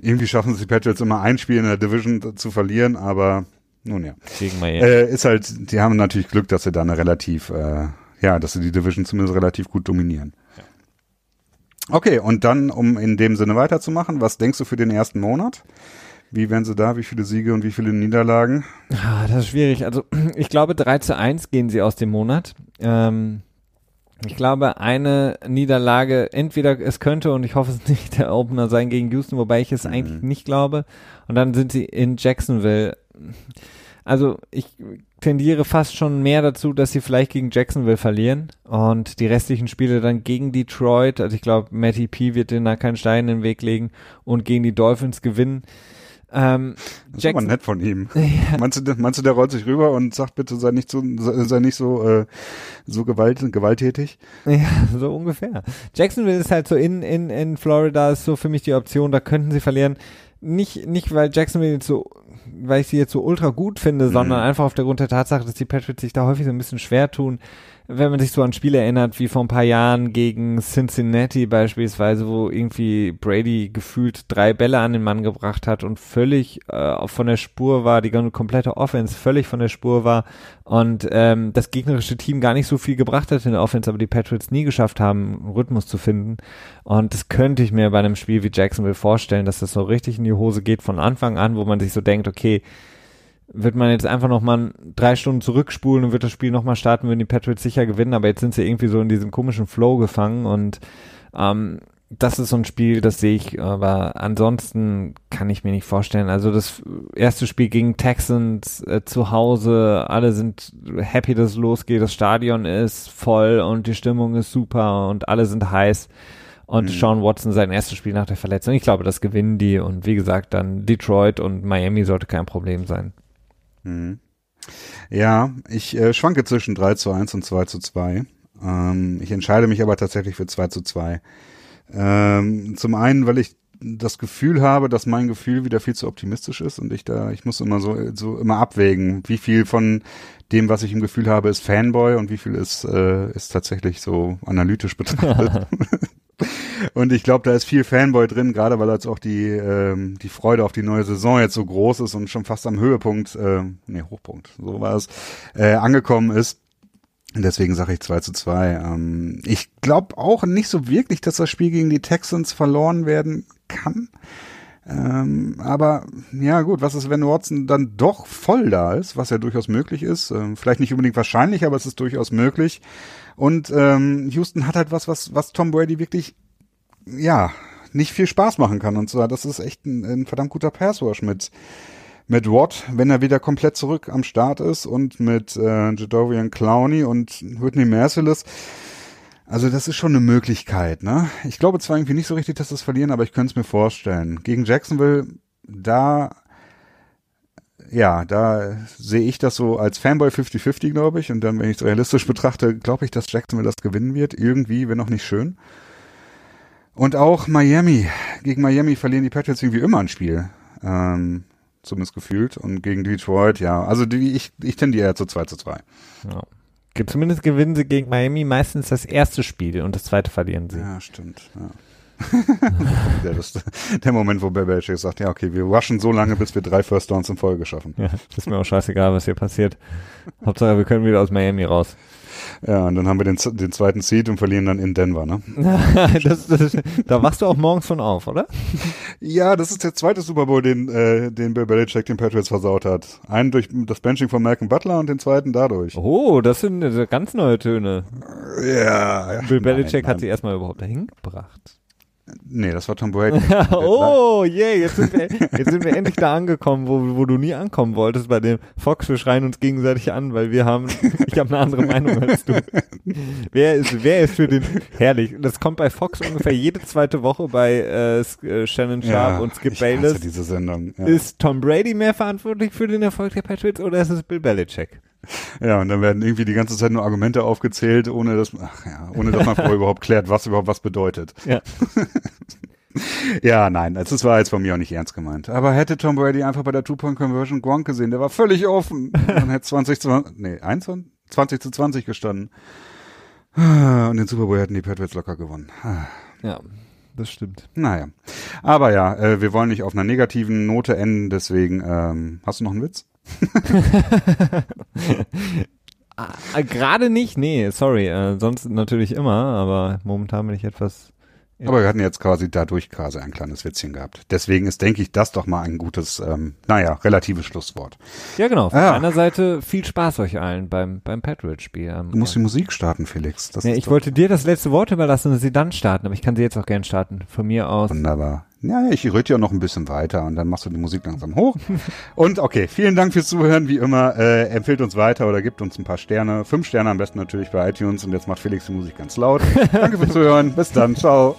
Irgendwie schaffen es die Patriots immer ein Spiel in der Division zu verlieren, aber nun ja.
wir jetzt.
Äh, ist halt, die haben natürlich Glück, dass sie da eine relativ, äh, ja, dass sie die Division zumindest relativ gut dominieren. Okay, und dann, um in dem Sinne weiterzumachen, was denkst du für den ersten Monat? Wie werden sie da? Wie viele Siege und wie viele Niederlagen?
Ah, das ist schwierig. Also <clears throat> ich glaube 3 zu 1 gehen sie aus dem Monat. Ähm, ich glaube, eine Niederlage, entweder es könnte und ich hoffe es <laughs> nicht der Opener sein gegen Houston, wobei ich es eigentlich nicht glaube. Und dann sind sie in Jacksonville. Also ich tendiere fast schon mehr dazu, dass sie vielleicht gegen Jacksonville verlieren und die restlichen Spiele dann gegen Detroit. Also ich glaube, Matty P wird denen da keinen Stein in den Weg legen und gegen die Dolphins gewinnen. Ähm,
Das ist aber
Jackson-
nett von ihm. <laughs>
Ja.
Meinst, du, der- meinst du, der rollt sich rüber und sagt bitte, sei nicht so, sei nicht so, äh, so gewalt, gewalttätig?
Ja, so ungefähr. Jacksonville ist halt so in, in, in Florida ist so für mich die Option, da könnten sie verlieren. Nicht, nicht, weil Jacksonville jetzt so, weil ich sie jetzt so ultra gut finde, sondern einfach auf der Grund der Tatsache, dass die Patriots sich da häufig so ein bisschen schwer tun. Wenn man sich so an Spiele erinnert, wie vor ein paar Jahren gegen Cincinnati beispielsweise, wo irgendwie Brady gefühlt drei Bälle an den Mann gebracht hat und völlig äh, von der Spur war, die komplette Offense völlig von der Spur war und ähm, das gegnerische Team gar nicht so viel gebracht hat in der Offense, aber die Patriots nie geschafft haben, einen Rhythmus zu finden. Und das könnte ich mir bei einem Spiel wie Jacksonville vorstellen, dass das so richtig in die Hose geht von Anfang an, wo man sich so denkt, okay, wird man jetzt einfach nochmal drei Stunden zurückspulen und wird das Spiel nochmal starten, würden die Patriots sicher gewinnen, aber jetzt sind sie irgendwie so in diesem komischen Flow gefangen und ähm, das ist so ein Spiel, das sehe ich, aber ansonsten kann ich mir nicht vorstellen. Also das erste Spiel gegen Texans äh, zu Hause, alle sind happy, dass es losgeht, das Stadion ist voll und die Stimmung ist super und alle sind heiß. Und
Mhm.
Sean Watson sein erstes Spiel nach der Verletzung. Ich glaube, das gewinnen die und wie gesagt, dann Detroit und Miami sollte kein Problem sein.
Mhm. Ja, ich äh, schwanke zwischen 3 zu 1 und 2 zu 2. Ähm, ich entscheide mich aber tatsächlich für 2 zu 2. Ähm, zum einen, weil ich das Gefühl habe, dass mein Gefühl wieder viel zu optimistisch ist und ich da, ich muss immer so, so immer abwägen, wie viel von dem, was ich im Gefühl habe, ist Fanboy und wie viel ist, äh, ist tatsächlich so analytisch betrachtet. <laughs> Und ich glaube, da ist viel Fanboy drin, gerade weil jetzt auch die, ähm, die Freude auf die neue Saison jetzt so groß ist und schon fast am Höhepunkt, äh, nee, Hochpunkt, so war es, äh, angekommen ist. Deswegen sage ich 2 zu 2. Ähm, ich glaube auch nicht so wirklich, dass das Spiel gegen die Texans verloren werden kann. Ähm, aber ja gut, was ist, wenn Watson dann doch voll da ist, was ja durchaus möglich ist. Ähm, vielleicht nicht unbedingt wahrscheinlich, aber es ist durchaus möglich. Und ähm, Houston hat halt was, was, was Tom Brady wirklich, ja, nicht viel Spaß machen kann. Und zwar, das ist echt ein, ein verdammt guter Passwash mit mit Watt, wenn er wieder komplett zurück am Start ist und mit äh, Jadorian Clowney und Whitney Merciless. Also das ist schon eine Möglichkeit, ne? Ich glaube zwar irgendwie nicht so richtig, dass das verlieren, aber ich könnte es mir vorstellen. Gegen Jacksonville, da, ja, da sehe ich das so als Fanboy 50-50, glaube ich. Und dann, wenn ich es realistisch betrachte, glaube ich, dass Jacksonville das gewinnen wird. Irgendwie, wenn noch nicht schön. Und auch Miami. Gegen Miami verlieren die Patriots irgendwie immer ein Spiel. Ähm, zumindest gefühlt. Und gegen Detroit, ja. Also die, ich, ich tendiere zu 2 zu 2.
Ja. Zumindest gewinnen sie gegen Miami meistens das erste Spiel und das zweite verlieren sie.
Ja, stimmt. Ja. <laughs> der, das, der Moment, wo Belichick sagt, ja, okay, wir rushen so lange, bis wir drei First Downs in Folge schaffen.
Ja, ist mir auch scheißegal, was hier passiert. Hauptsache, wir können wieder aus Miami raus.
Ja, und dann haben wir den, den zweiten Seed und verlieren dann in Denver, ne? <laughs>
das, das, da wachst du auch morgens von auf, oder?
Ja, das ist der zweite Super Bowl, den, äh, den Bill Belichick den Patriots versaut hat. Einen durch das Benching von Malcolm Butler und den zweiten dadurch.
Oh, das sind äh, ganz neue Töne.
Ja.
Bill Belichick nein, hat sie erstmal überhaupt dahin gebracht.
Nee, das war Tom Brady. <laughs>
oh, yeah, jetzt sind, wir, jetzt sind wir endlich da angekommen, wo, wo du nie ankommen wolltest bei dem Fox. Wir schreien uns gegenseitig an, weil wir haben, ich habe eine andere Meinung als du. Wer ist, wer ist für den, herrlich, das kommt bei Fox ungefähr jede zweite Woche bei äh, äh Shannon Sharp ja, und Skip Bayless.
Sendung.
Ja. Ist Tom Brady mehr verantwortlich für den Erfolg der Patriots oder ist es Bill Belichick?
Ja, und dann werden irgendwie die ganze Zeit nur Argumente aufgezählt, ohne dass, ach ja, ohne dass man vorher <laughs> überhaupt klärt, was überhaupt was bedeutet.
Ja. <laughs>
ja, nein, das war jetzt von mir auch nicht ernst gemeint. Aber hätte Tom Brady einfach bei der Two-Point-Conversion Gronk gesehen, der war völlig offen. <laughs> Dann hätte 20 zu, nee, 21, 20 zu 20 gestanden. Und den Super Bowl hätten die Patriots locker gewonnen.
Ja, das stimmt.
Naja. Aber ja, äh, wir wollen nicht auf einer negativen Note enden, deswegen, ähm, hast du noch einen Witz?
Ah, gerade nicht, nee, sorry. Äh, sonst natürlich immer, aber momentan bin ich etwas
aber wir hatten jetzt quasi dadurch quasi ein kleines Witzchen gehabt. Deswegen ist, denke ich, das doch mal ein gutes, ähm, naja, relatives Schlusswort.
Ja, genau. Von ja. meiner Seite viel Spaß euch allen beim, beim Patriot-Spiel.
Du musst die Musik starten, Felix.
Das ja, ich wollte dir das letzte Wort überlassen und sie dann starten, aber ich kann sie jetzt auch gern starten. Von mir aus.
Wunderbar. Ja, ich rühre ja noch ein bisschen weiter und dann machst du die Musik langsam hoch. und okay, vielen Dank fürs Zuhören. Wie immer, äh, empfehlt uns weiter oder gibt uns ein paar Sterne. Fünf Sterne am besten natürlich bei iTunes und jetzt macht Felix die Musik ganz laut. Danke fürs Zuhören. Bis dann. Ciao.